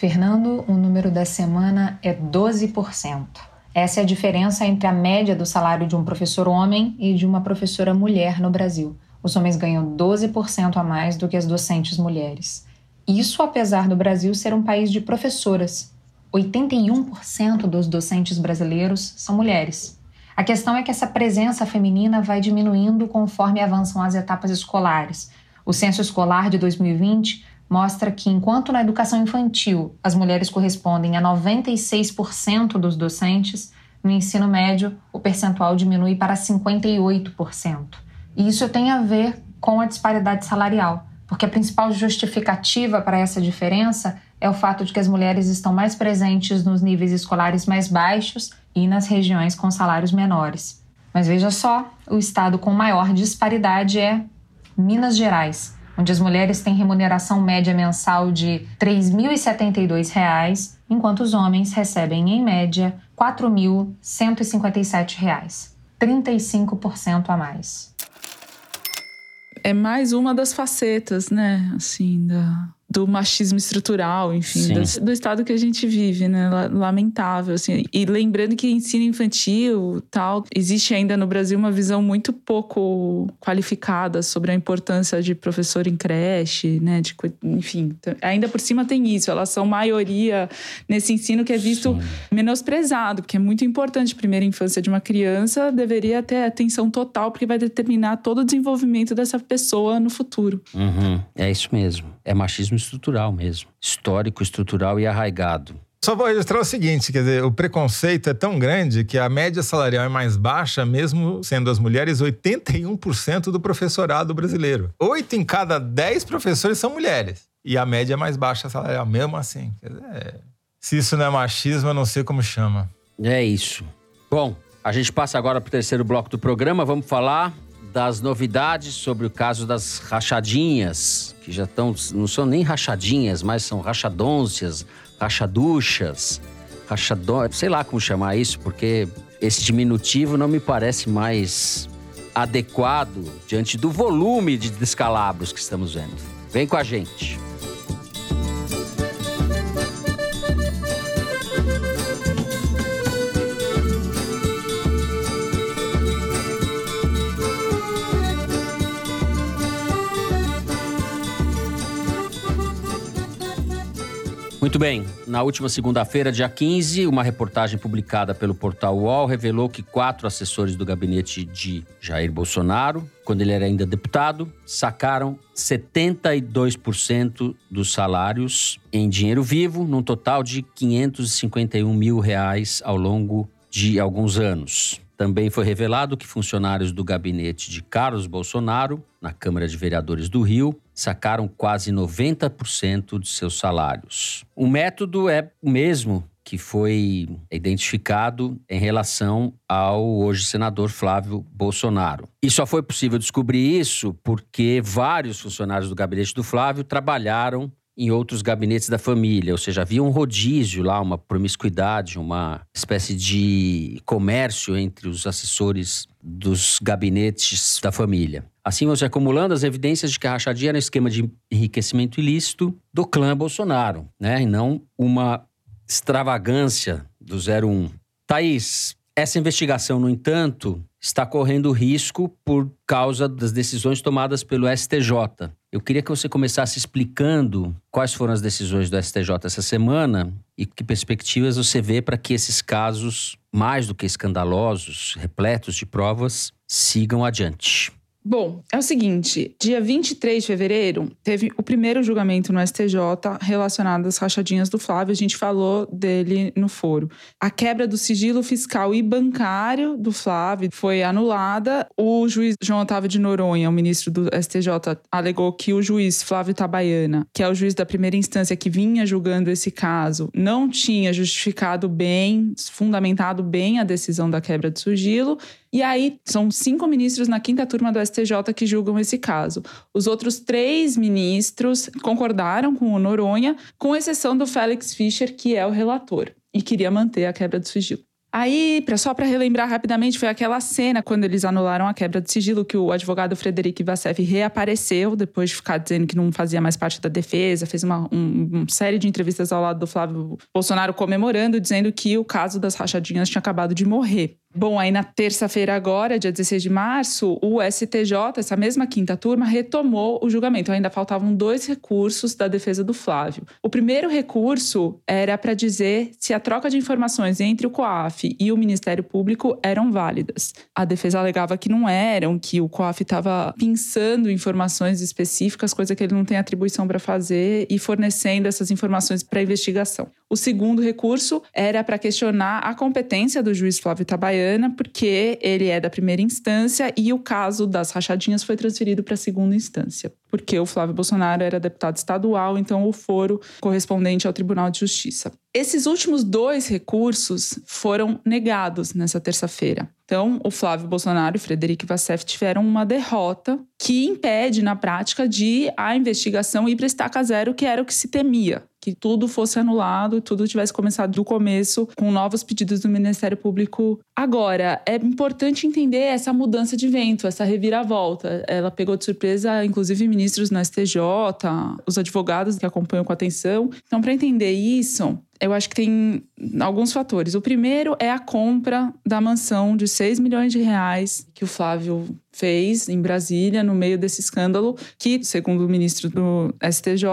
Fernando, o número da semana é 12%. Essa é a diferença entre a média do salário de um professor homem e de uma professora mulher no Brasil os homens ganham 12% a mais do que as docentes mulheres. Isso apesar do Brasil ser um país de professoras. 81% dos docentes brasileiros são mulheres. A questão é que essa presença feminina vai diminuindo conforme avançam as etapas escolares. O censo escolar de 2020 mostra que, enquanto na educação infantil as mulheres correspondem a 96% dos docentes, no ensino médio o percentual diminui para 58%. E isso tem a ver com a disparidade salarial, porque a principal justificativa para essa diferença é o fato de que as mulheres estão mais presentes nos níveis escolares mais baixos e nas regiões com salários menores. Mas veja só, o estado com maior disparidade é Minas Gerais, onde as mulheres têm remuneração média mensal de R$ 3.072, enquanto os homens recebem, em média, R$ 4.157, 35% a mais é mais uma das facetas, né, assim, da, do machismo estrutural, enfim, do, do, estado que a gente vive, né? Lamentável, assim. E lembrando que ensino infantil, tal, existe ainda no Brasil uma visão muito pouco qualificada sobre a importância de professor em creche, né? De, enfim, ainda por cima tem isso. Elas são maioria nesse ensino que é visto Sim. menosprezado, porque é muito importante. Primeira infância de uma criança deveria ter atenção total, porque vai determinar todo o desenvolvimento dessa pessoa no futuro. Uhum. É isso mesmo. É machismo estrutural mesmo. Histórico, estrutural e arraigado. Só vou registrar o seguinte, quer dizer, o preconceito é tão grande que a média salarial é mais baixa, mesmo sendo as mulheres 81% do professorado brasileiro. Oito em cada dez professores são mulheres. E a média é mais baixa salarial, mesmo assim. Quer dizer, se isso não é machismo, eu não sei como chama. É isso. Bom, a gente passa agora para o terceiro bloco do programa. Vamos falar das novidades sobre o caso das rachadinhas, que já estão, não são nem rachadinhas, mas são rachadôncias, rachaduchas, rachador, sei lá como chamar isso, porque esse diminutivo não me parece mais adequado diante do volume de descalabros que estamos vendo. Vem com a gente. Muito bem. Na última segunda-feira, dia 15, uma reportagem publicada pelo portal UOL revelou que quatro assessores do gabinete de Jair Bolsonaro, quando ele era ainda deputado, sacaram 72% dos salários em dinheiro vivo, num total de 551 mil reais ao longo de alguns anos. Também foi revelado que funcionários do gabinete de Carlos Bolsonaro, na Câmara de Vereadores do Rio, sacaram quase 90% de seus salários. O método é o mesmo que foi identificado em relação ao hoje senador Flávio Bolsonaro. E só foi possível descobrir isso porque vários funcionários do gabinete do Flávio trabalharam em outros gabinetes da família, ou seja, havia um rodízio lá, uma promiscuidade, uma espécie de comércio entre os assessores dos gabinetes da família. Assim, você acumulando as evidências de que a rachadinha era um esquema de enriquecimento ilícito do clã Bolsonaro, né? E não uma extravagância do 01. Thaís, essa investigação, no entanto, está correndo risco por causa das decisões tomadas pelo STJ. Eu queria que você começasse explicando quais foram as decisões do STJ essa semana e que perspectivas você vê para que esses casos, mais do que escandalosos, repletos de provas, sigam adiante. Bom, é o seguinte: dia 23 de fevereiro teve o primeiro julgamento no STJ relacionado às rachadinhas do Flávio. A gente falou dele no foro. A quebra do sigilo fiscal e bancário do Flávio foi anulada. O juiz João Otávio de Noronha, o ministro do STJ, alegou que o juiz Flávio Tabaiana, que é o juiz da primeira instância que vinha julgando esse caso, não tinha justificado bem, fundamentado bem a decisão da quebra do sigilo e aí, são cinco ministros na quinta turma do STJ que julgam esse caso. Os outros três ministros concordaram com o Noronha, com exceção do Félix Fischer, que é o relator, e queria manter a quebra do sigilo. Aí, só para relembrar rapidamente, foi aquela cena quando eles anularam a quebra de sigilo que o advogado Frederic Vassef reapareceu depois de ficar dizendo que não fazia mais parte da defesa, fez uma, um, uma série de entrevistas ao lado do Flávio Bolsonaro comemorando, dizendo que o caso das rachadinhas tinha acabado de morrer. Bom, aí na terça-feira agora, dia 16 de março, o STJ, essa mesma quinta turma, retomou o julgamento. Ainda faltavam dois recursos da defesa do Flávio. O primeiro recurso era para dizer se a troca de informações entre o COAF e o Ministério Público eram válidas. A defesa alegava que não eram, que o COAF estava pensando informações específicas, coisa que ele não tem atribuição para fazer, e fornecendo essas informações para a investigação. O segundo recurso era para questionar a competência do juiz Flávio Tabaiana, porque ele é da primeira instância e o caso das rachadinhas foi transferido para a segunda instância, porque o Flávio Bolsonaro era deputado estadual, então o foro correspondente ao Tribunal de Justiça. Esses últimos dois recursos foram negados nessa terça-feira. Então, o Flávio Bolsonaro e Frederico Vassef tiveram uma derrota que impede, na prática, de a investigação ir para estaca zero, que era o que se temia. Que tudo fosse anulado e tudo tivesse começado do começo com novos pedidos do Ministério Público. Agora, é importante entender essa mudança de vento, essa reviravolta. Ela pegou de surpresa, inclusive, ministros no STJ, os advogados que acompanham com atenção. Então, para entender isso, eu acho que tem alguns fatores. O primeiro é a compra da mansão de 6 milhões de reais que o Flávio fez em Brasília, no meio desse escândalo, que, segundo o ministro do STJ,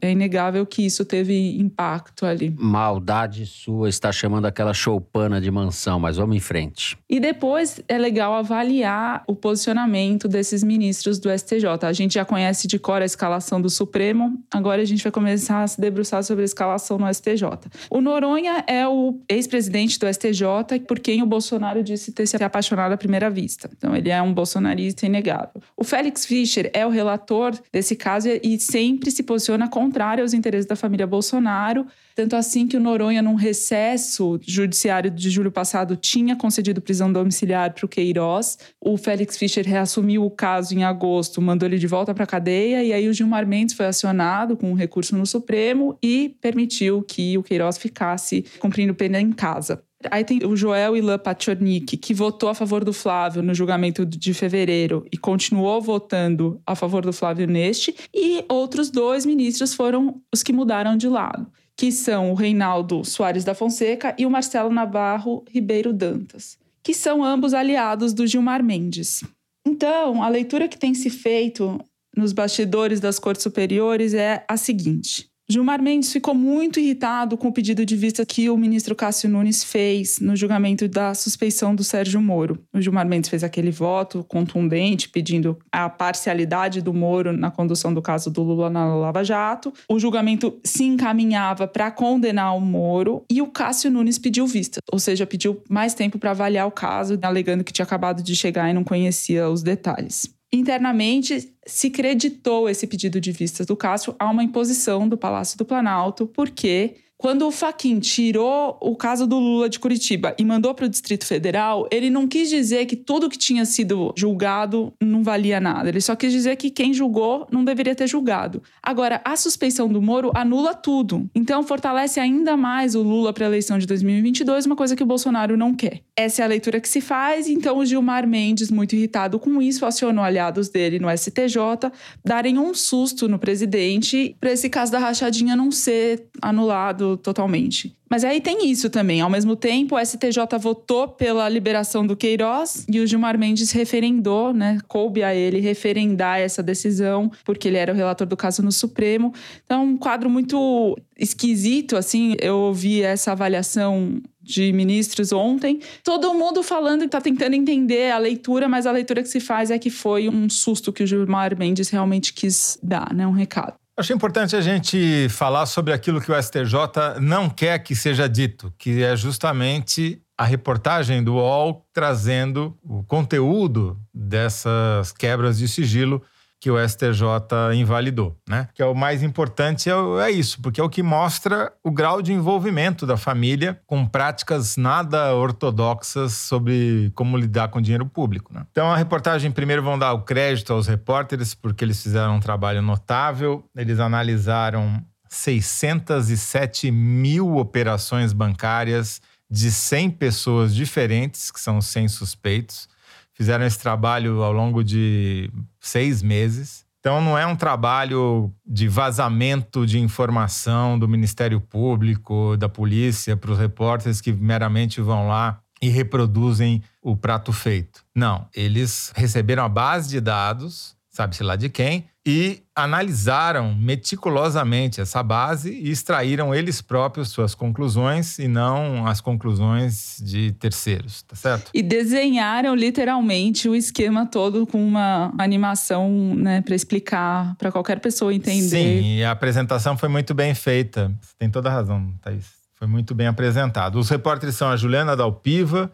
é inegável que isso teve impacto ali. Maldade sua está chamando aquela choupana de mansão, mas vamos em frente. E depois é legal avaliar o posicionamento desses ministros do STJ. A gente já conhece de cor a escalação do Supremo, agora a gente vai começar a se debruçar sobre a escalação no STJ. O Noronha é o ex-presidente do STJ, por quem o Bolsonaro disse ter se apaixonado à primeira vista. Então, ele é um bolsonarista inegável. O Félix Fischer é o relator desse caso e sempre se posiciona contrário aos interesses da família Bolsonaro. Tanto assim que o Noronha, num recesso judiciário de julho passado, tinha concedido prisão domiciliar para o Queiroz. O Félix Fischer reassumiu o caso em agosto, mandou ele de volta para a cadeia, e aí o Gilmar Mendes foi acionado com um recurso no Supremo e permitiu que o Queiroz ficasse cumprindo pena em casa. Aí tem o Joel Ilan Pachornik, que votou a favor do Flávio no julgamento de fevereiro e continuou votando a favor do Flávio neste. E outros dois ministros foram os que mudaram de lado que são o Reinaldo Soares da Fonseca e o Marcelo Navarro Ribeiro Dantas, que são ambos aliados do Gilmar Mendes. Então, a leitura que tem se feito nos bastidores das cortes superiores é a seguinte: Gilmar Mendes ficou muito irritado com o pedido de vista que o ministro Cássio Nunes fez no julgamento da suspeição do Sérgio Moro. O Gilmar Mendes fez aquele voto contundente pedindo a parcialidade do Moro na condução do caso do Lula na Lava Jato. O julgamento se encaminhava para condenar o Moro e o Cássio Nunes pediu vista, ou seja, pediu mais tempo para avaliar o caso, alegando que tinha acabado de chegar e não conhecia os detalhes. Internamente, se creditou esse pedido de vistas do Cássio a uma imposição do Palácio do Planalto, porque quando o Faquin tirou o caso do Lula de Curitiba e mandou para o Distrito Federal, ele não quis dizer que tudo que tinha sido julgado não valia nada. Ele só quis dizer que quem julgou não deveria ter julgado. Agora, a suspeição do Moro anula tudo. Então, fortalece ainda mais o Lula para a eleição de 2022, uma coisa que o Bolsonaro não quer. Essa é a leitura que se faz. Então, o Gilmar Mendes, muito irritado com isso, acionou aliados dele no STJ darem um susto no presidente para esse caso da rachadinha não ser anulado totalmente. Mas aí tem isso também. Ao mesmo tempo, o STJ votou pela liberação do Queiroz e o Gilmar Mendes referendou, né? Coube a ele referendar essa decisão, porque ele era o relator do caso no Supremo. Então, um quadro muito esquisito, assim. Eu ouvi essa avaliação de ministros ontem. Todo mundo falando que está tentando entender a leitura, mas a leitura que se faz é que foi um susto que o Gilmar Mendes realmente quis dar, né? Um recado. Acho importante a gente falar sobre aquilo que o STJ não quer que seja dito, que é justamente a reportagem do UOL trazendo o conteúdo dessas quebras de sigilo que o STJ invalidou, né? Que é o mais importante é, é, isso, porque é o que mostra o grau de envolvimento da família com práticas nada ortodoxas sobre como lidar com dinheiro público. Né? Então a reportagem primeiro vão dar o crédito aos repórteres porque eles fizeram um trabalho notável, eles analisaram 607 mil operações bancárias de 100 pessoas diferentes, que são 100 suspeitos fizeram esse trabalho ao longo de seis meses. Então, não é um trabalho de vazamento de informação do Ministério Público, da polícia, para os repórteres que meramente vão lá e reproduzem o prato feito. Não, eles receberam a base de dados, sabe-se lá de quem, e analisaram meticulosamente essa base e extraíram eles próprios suas conclusões e não as conclusões de terceiros, tá certo? E desenharam literalmente o esquema todo com uma animação, né, para explicar para qualquer pessoa entender. Sim, e a apresentação foi muito bem feita. Você tem toda a razão, Thaís. Foi muito bem apresentado. Os repórteres são a Juliana Dalpiva,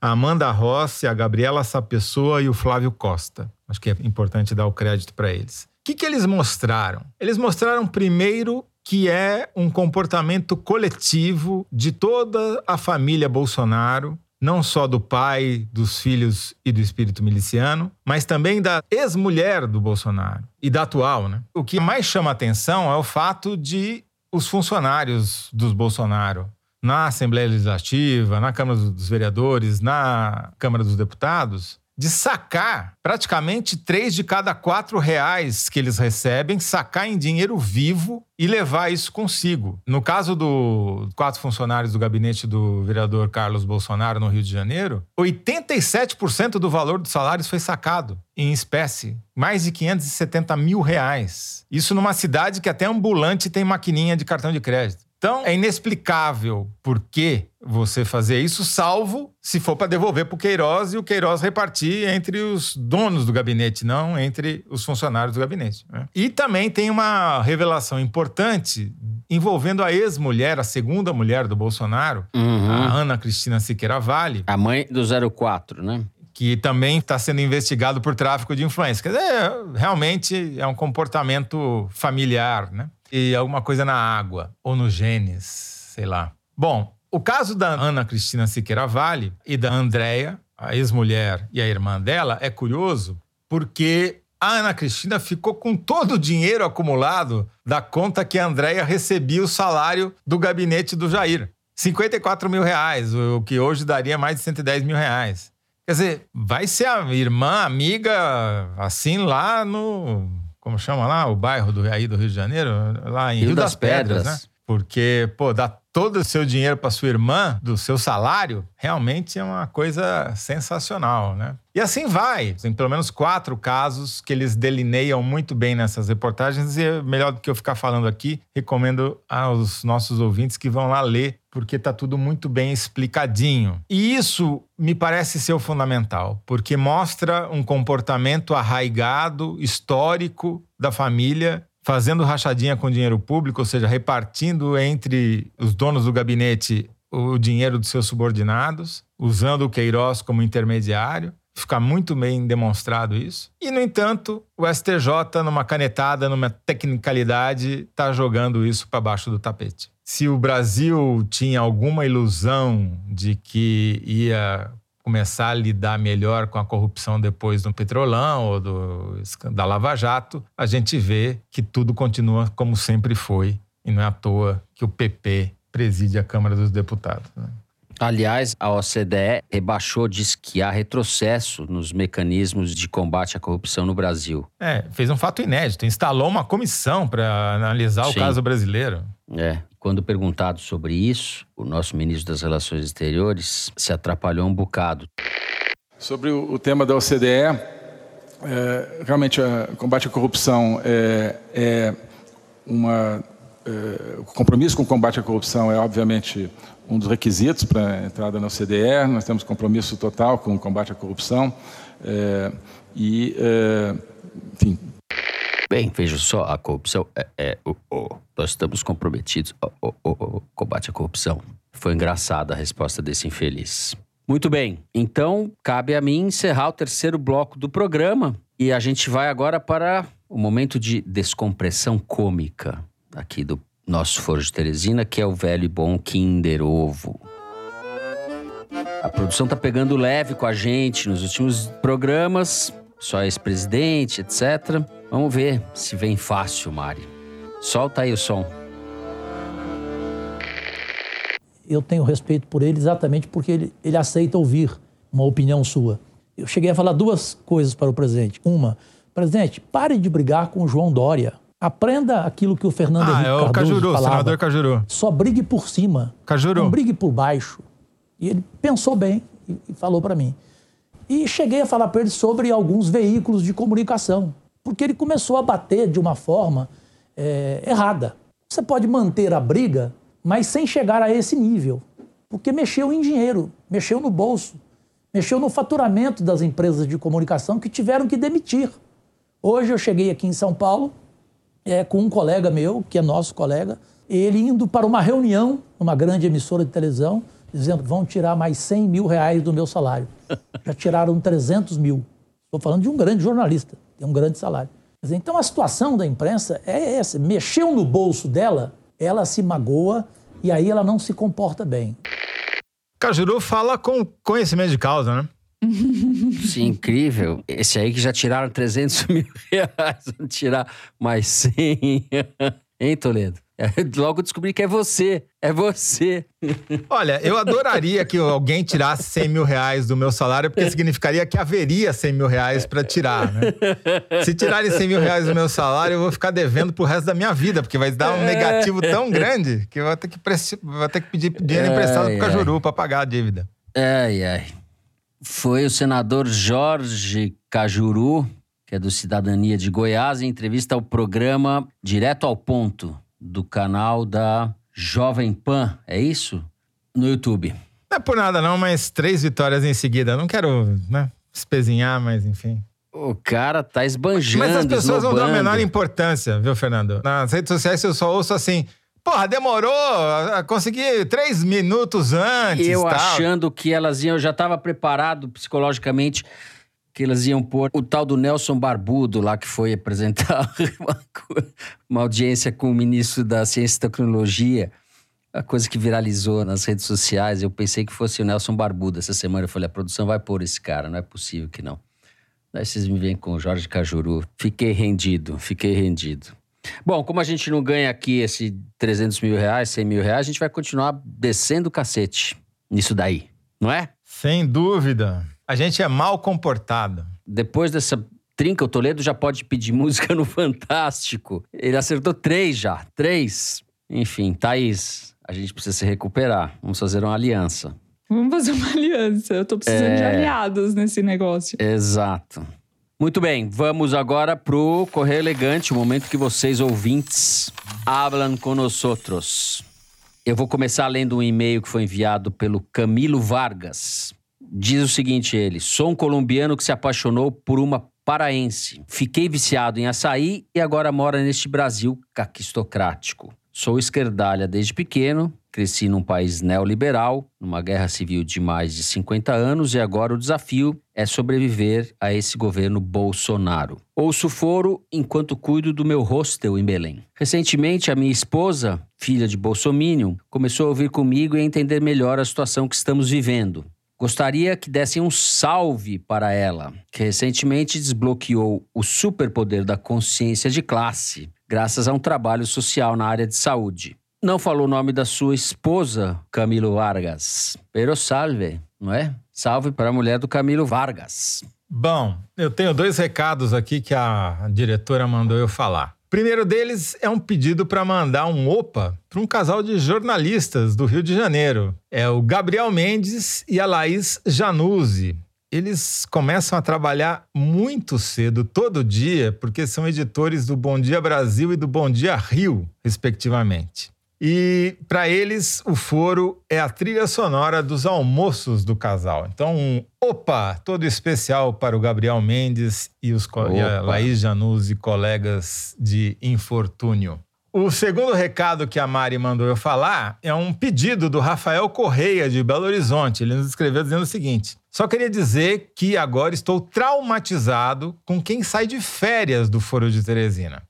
a Amanda Rossi, a Gabriela Sapessoa e o Flávio Costa. Acho que é importante dar o crédito para eles que, que eles mostraram? Eles mostraram primeiro que é um comportamento coletivo de toda a família Bolsonaro, não só do pai, dos filhos e do espírito miliciano, mas também da ex-mulher do Bolsonaro e da atual, né? O que mais chama atenção é o fato de os funcionários dos Bolsonaro na Assembleia Legislativa, na Câmara dos Vereadores, na Câmara dos Deputados, de sacar praticamente três de cada quatro reais que eles recebem, sacar em dinheiro vivo e levar isso consigo. No caso dos quatro funcionários do gabinete do vereador Carlos Bolsonaro no Rio de Janeiro, 87% do valor dos salários foi sacado em espécie. Mais de 570 mil reais. Isso numa cidade que até ambulante tem maquininha de cartão de crédito. Então, é inexplicável por que você fazer isso, salvo se for para devolver para o Queiroz e o Queiroz repartir entre os donos do gabinete, não entre os funcionários do gabinete. Né? E também tem uma revelação importante envolvendo a ex-mulher, a segunda mulher do Bolsonaro, Uhum. a Ana Cristina Siqueira Vale, A mãe do 04, né? que também está sendo investigado por tráfico de influência. Quer dizer, realmente é um comportamento familiar, né? E alguma coisa na água ou no genes, sei lá. Bom, o caso da Ana Cristina Siqueira Vale e da Andréia, a ex-mulher e a irmã dela, é curioso porque a Ana Cristina ficou com todo o dinheiro acumulado da conta que a Andréia recebia o salário do gabinete do Jair. 54 mil reais, o que hoje daria mais de 110 mil reais. Quer dizer, vai ser a irmã, amiga, assim, lá no. Como chama lá? O bairro do, aí do Rio de Janeiro? Lá em Rio, das, Pedras, né? Porque, pô, dar todo o seu dinheiro para sua irmã, do seu salário, realmente é uma coisa sensacional, né? E assim vai. Tem pelo menos quatro casos que eles delineiam muito bem nessas reportagens e é melhor do que eu ficar falando aqui, recomendo aos nossos ouvintes que vão lá ler, porque tá tudo muito bem explicadinho. E isso me parece ser o fundamental, porque mostra um comportamento arraigado, histórico da família fazendo rachadinha com dinheiro público, ou seja, repartindo entre os donos do gabinete o dinheiro dos seus subordinados, usando o Queiroz como intermediário. Fica muito bem demonstrado isso. E, no entanto, o STJ, numa canetada, numa tecnicalidade, está jogando isso para baixo do tapete. Se o Brasil tinha alguma ilusão de que ia começar a lidar melhor com a corrupção depois do Petrolão ou do, da Lava Jato, a gente vê que tudo continua como sempre foi. E não é à toa que o PP preside a Câmara dos Deputados. Né? Aliás, a OCDE rebaixou, diz que há retrocesso nos mecanismos de combate à corrupção no Brasil. É, fez um fato inédito, instalou uma comissão para analisar Sim. o caso brasileiro. É. Quando perguntado sobre isso, o nosso ministro das Relações Exteriores se atrapalhou um bocado. Sobre o, tema da OCDE, é, realmente o combate à corrupção é, é uma. É, o compromisso com o combate à corrupção é, obviamente, um dos requisitos para a entrada na OCDE. Nós temos compromisso total com o combate à corrupção. É, e, é, enfim, Bem, veja só, a corrupção é. é o, o- nós estamos comprometidos ao ao combate à corrupção. Foi engraçada a resposta desse infeliz. Muito bem, então cabe a mim encerrar o terceiro bloco do programa e a gente vai agora para o momento de descompressão cômica aqui do nosso Foro de Teresina, que é o velho e bom Kinder Ovo. A produção tá pegando leve com a gente nos últimos programas, só ex-presidente, etc. Vamos ver se vem fácil, Mari. Solta aí o som. eu tenho respeito por ele exatamente porque ele, ele aceita ouvir uma opinião sua. Eu cheguei a falar duas coisas para o presidente. Uma, presidente, pare de brigar com o João Dória. Aprenda aquilo que o Fernando Ah, Henrique é o Cardoso Cajuru, o falava. senador Cajuru. Só brigue por cima. Cajuru. Não brigue por baixo. E ele pensou bem e, e falou para mim. E cheguei a falar para ele sobre alguns veículos de comunicação, porque ele começou a bater de uma forma eh, errada. Você pode manter a briga, mas sem chegar a esse nível, porque mexeu em dinheiro, mexeu no bolso, mexeu no faturamento das empresas de comunicação que tiveram que demitir. Hoje eu cheguei aqui em São Paulo é, com um colega meu, que é nosso colega, ele indo para uma reunião numa grande emissora de televisão, dizendo vão tirar mais 100 mil reais do meu salário. Já tiraram 300 mil. Estou falando de um grande jornalista, tem um grande salário. Então a situação da imprensa é essa: mexeu no bolso dela, ela se magoa e aí ela não se comporta bem. Cajuru fala com conhecimento de causa, né? Sim, incrível. Esse aí que já tiraram 300 mil reais, tirar mais 100. Hein, Toledo? É, logo descobri que é você. É você. Olha, eu adoraria que alguém tirasse 100 mil reais do meu salário, porque significaria que haveria 100 mil reais para tirar, né? Se tirarem 100 mil reais do meu salário, eu vou ficar devendo pro resto da minha vida, porque vai dar um negativo tão grande que eu vou ter que, vou ter que pedir dinheiro emprestado pro Cajuru para pagar a dívida. Ai, ai. Foi o senador Jorge Cajuru, que é do Cidadania de Goiás, em entrevista ao programa Direto ao Ponto do canal da Jovem Pan, é isso? No YouTube. Não é por nada não, mas três vitórias em seguida. Não quero, né, espezinhar, mas enfim. O cara tá esbanjando, Mas as pessoas esnobando. não dão a menor importância, viu, Fernando? Nas redes sociais eu só ouço assim... Porra, demorou a conseguir três minutos antes. Eu tal. achando que elas iam, eu já estava preparado psicologicamente que elas iam pôr o tal do Nelson Barbudo lá que foi apresentar uma, uma audiência com o ministro da Ciência e Tecnologia, a coisa que viralizou nas redes sociais. Eu pensei que fosse o Nelson Barbudo essa semana. Eu falei, a produção vai pôr esse cara, não é possível que não. Daí vocês me vêm com o Jorge Cajuru. Fiquei rendido, fiquei rendido. Bom, como a gente não ganha aqui esse 300 mil reais, 100 mil reais, a gente vai continuar descendo o cacete nisso daí, não é? Sem dúvida. A gente é mal comportado. Depois dessa trinca, o Toledo já pode pedir música no Fantástico. Ele acertou três já, três. Enfim, Thaís, a gente precisa se recuperar. Vamos fazer uma aliança. Vamos fazer uma aliança. Eu tô precisando É. de aliados nesse negócio. Exato. Muito bem, vamos agora pro Correio Elegante, o momento que vocês, ouvintes, hablam com nosotros. Eu vou começar lendo um e-mail que foi enviado pelo Camilo Vargas. Diz o seguinte ele, sou um colombiano que se apaixonou por uma paraense. Fiquei viciado em açaí e agora mora neste Brasil caquistocrático. Sou esquerdalha desde pequeno, cresci num país neoliberal, numa guerra civil de mais de 50 anos e agora o desafio é sobreviver a esse governo Bolsonaro. Ouço foro enquanto cuido do meu hostel em Belém. Recentemente, a minha esposa, filha de Bolsominion, começou a ouvir comigo e a entender melhor a situação que estamos vivendo. Gostaria que dessem um salve para ela, que recentemente desbloqueou o superpoder da consciência de classe, graças a um trabalho social na área de saúde. Não falou o nome da sua esposa, Camilo Vargas. Pero salve, não é? Salve para a mulher do Camilo Vargas. Bom, eu tenho dois recados aqui que a diretora mandou eu falar. Primeiro deles é um pedido para mandar um opa para um casal de jornalistas do Rio de Janeiro. É o Gabriel Mendes e a Laís Januzzi. Eles começam a trabalhar muito cedo, todo dia, porque são editores do Bom Dia Brasil e do Bom Dia Rio, respectivamente. E para eles, o foro é a trilha sonora dos almoços do casal. Então, um opa todo especial para o Gabriel Mendes e, os e a. Laís Januzzi, colegas de Infortúnio. O segundo recado que a Mari mandou eu falar é um pedido do Rafael Correia, de Belo Horizonte. Ele nos escreveu dizendo o seguinte: Só queria dizer que agora estou traumatizado com quem sai de férias do Foro de Teresina.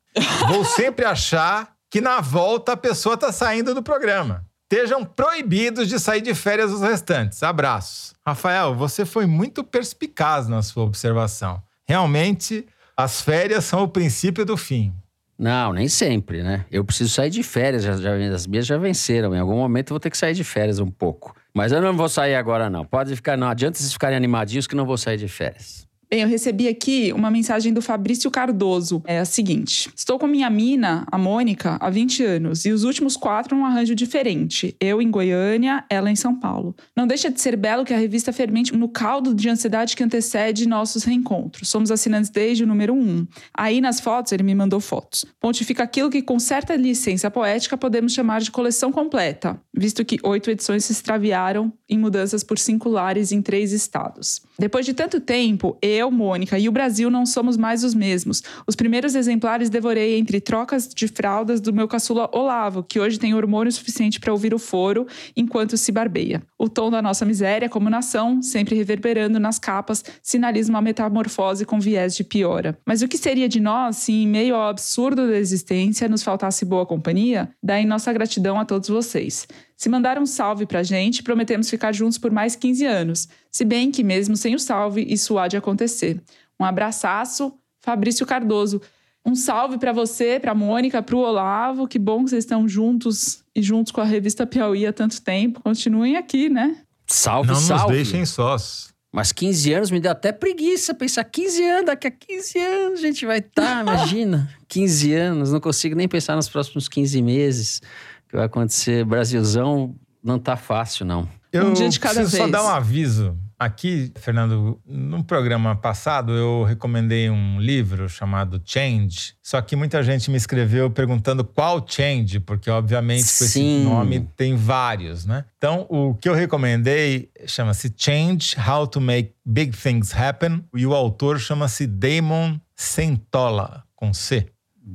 Vou sempre achar que na volta a pessoa está saindo do programa. Estejam proibidos de sair de férias os restantes. Abraços. Rafael, você foi muito perspicaz na sua observação. Realmente, as férias são o princípio do fim. Não, nem sempre, né? Eu preciso sair de férias, já, já- as minhas já venceram. Em algum momento eu vou ter que sair de férias um pouco. Mas eu não vou sair agora, não. Pode ficar, não adianta vocês ficarem animadinhos que não vou sair de férias. Bem, eu recebi aqui uma mensagem do Fabrício Cardoso. É a seguinte: Estou com minha mina, a Mônica, há 20 anos, e os últimos quatro um arranjo diferente. Eu em Goiânia, ela em São Paulo. Não deixa de ser belo que a revista fermente no caldo de ansiedade que antecede nossos reencontros. Somos assinantes desde o número um. Aí nas fotos, ele me mandou fotos. Pontifica aquilo que, com certa licença poética, podemos chamar de coleção completa, visto que oito edições se extraviaram em mudanças por cinco lares em três estados. Depois de tanto tempo, eu, Mônica e o Brasil não somos mais os mesmos. Os primeiros exemplares devorei entre trocas de fraldas do meu caçula Olavo, que hoje tem hormônio suficiente para ouvir o foro enquanto se barbeia. O tom da nossa miséria como nação, sempre reverberando nas capas, sinaliza uma metamorfose com viés de piora. Mas o que seria de nós se, em meio ao absurdo da existência, nos faltasse boa companhia? Daí nossa gratidão a todos vocês. Se mandar um salve pra gente, prometemos ficar juntos por mais 15 anos. Se bem que, mesmo sem o salve, isso há de acontecer. Um abraço, Fabrício Cardoso. Um salve para você, para Mônica, para o Olavo. Que bom que vocês estão juntos e juntos com a revista Piauí há tanto tempo. Continuem aqui, né? Salve, Não salve. nos deixem sós. Mas 15 anos me deu até preguiça pensar 15 anos, daqui a 15 anos a gente vai estar, imagina. 15 anos, não consigo nem pensar nos próximos 15 meses que vai acontecer. Brasilzão não tá fácil, não. Eu Um dia de cada preciso só vez. dar um aviso. Aqui, Fernando, no programa passado eu recomendei um livro chamado Change. Só que muita gente me escreveu perguntando qual Change, porque obviamente com esse Sim. nome tem vários, né? Então, o que eu recomendei chama-se Change How to Make Big Things Happen e o autor chama-se Damon Centola, com C.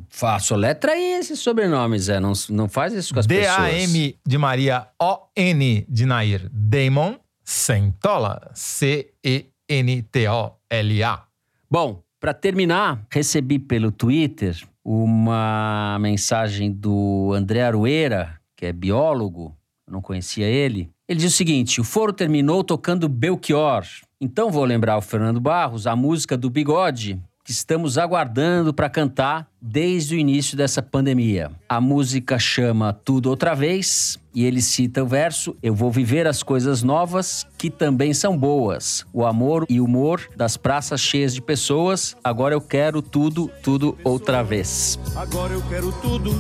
Faço letra aí esses sobrenomes, é. Não, não faz isso com as pessoas. D-A-M de Maria O-N de Nair. Damon Centola. C-E-N-T-O-L-A. Bom, para terminar, recebi pelo Twitter uma mensagem do André Arueira, que é biólogo, eu não conhecia ele. Ele diz o seguinte: o foro terminou tocando Belchior. Então vou lembrar o Fernando Barros a música do Bigode, que estamos aguardando para cantar desde o início dessa pandemia. A música chama Tudo Outra Vez e ele cita o verso: Eu vou viver as coisas novas que também são boas. O amor e humor das praças cheias de pessoas. Agora eu quero tudo, tudo outra vez. Agora eu quero tudo,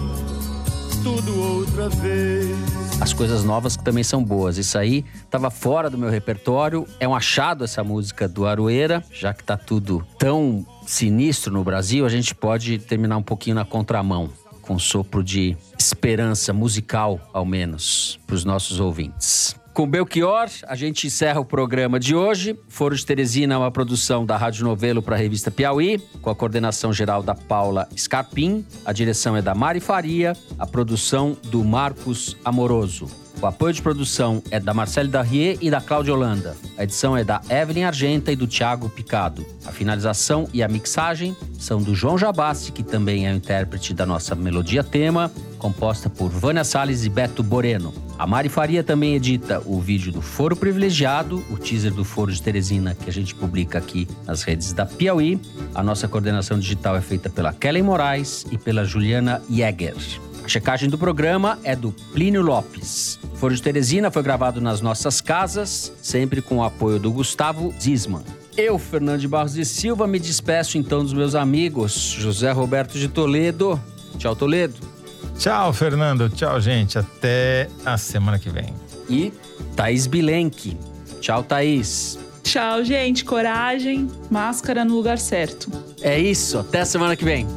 tudo outra vez. As coisas novas que também são boas. Isso aí estava fora do meu repertório. É um achado essa música do Aroeira, já que tá tudo tão sinistro no Brasil, a gente pode terminar um pouquinho na contramão, com um sopro de esperança musical, ao menos, para os nossos ouvintes. Com Belchior, a gente encerra o programa de hoje. Foro de Teresina é uma produção da Rádio Novelo para a revista Piauí, com a coordenação geral da Paula Scarpim, a direção é da Mari Faria, a produção do Marcos Amoroso. O apoio de produção é da Marcele Darrier e da Cláudia Holanda. A edição é da Evelyn Argenta e do Thiago Picado. A finalização e a mixagem são do João Jabassi, que também é o intérprete da nossa melodia tema, composta por Vânia Salles e Beto Boreno. A Mari Faria também edita o vídeo do Foro Privilegiado, o teaser do Foro de Teresina, que a gente publica aqui nas redes da Piauí. A nossa coordenação digital é feita pela Kellen Moraes e pela Juliana Jäger. A checagem do programa é do Plínio Lopes. Foro de Teresina foi gravado nas nossas casas, sempre com o apoio do Gustavo Zisman. Eu, Fernando de Barros e Silva, me despeço então dos meus amigos José Roberto de Toledo. Tchau, Toledo. Tchau, Fernando. Tchau, gente. Até a semana que vem. E Thaís Bilenque. Tchau, Thaís. Tchau, gente. Coragem, máscara no lugar certo. É isso. Até a semana que vem.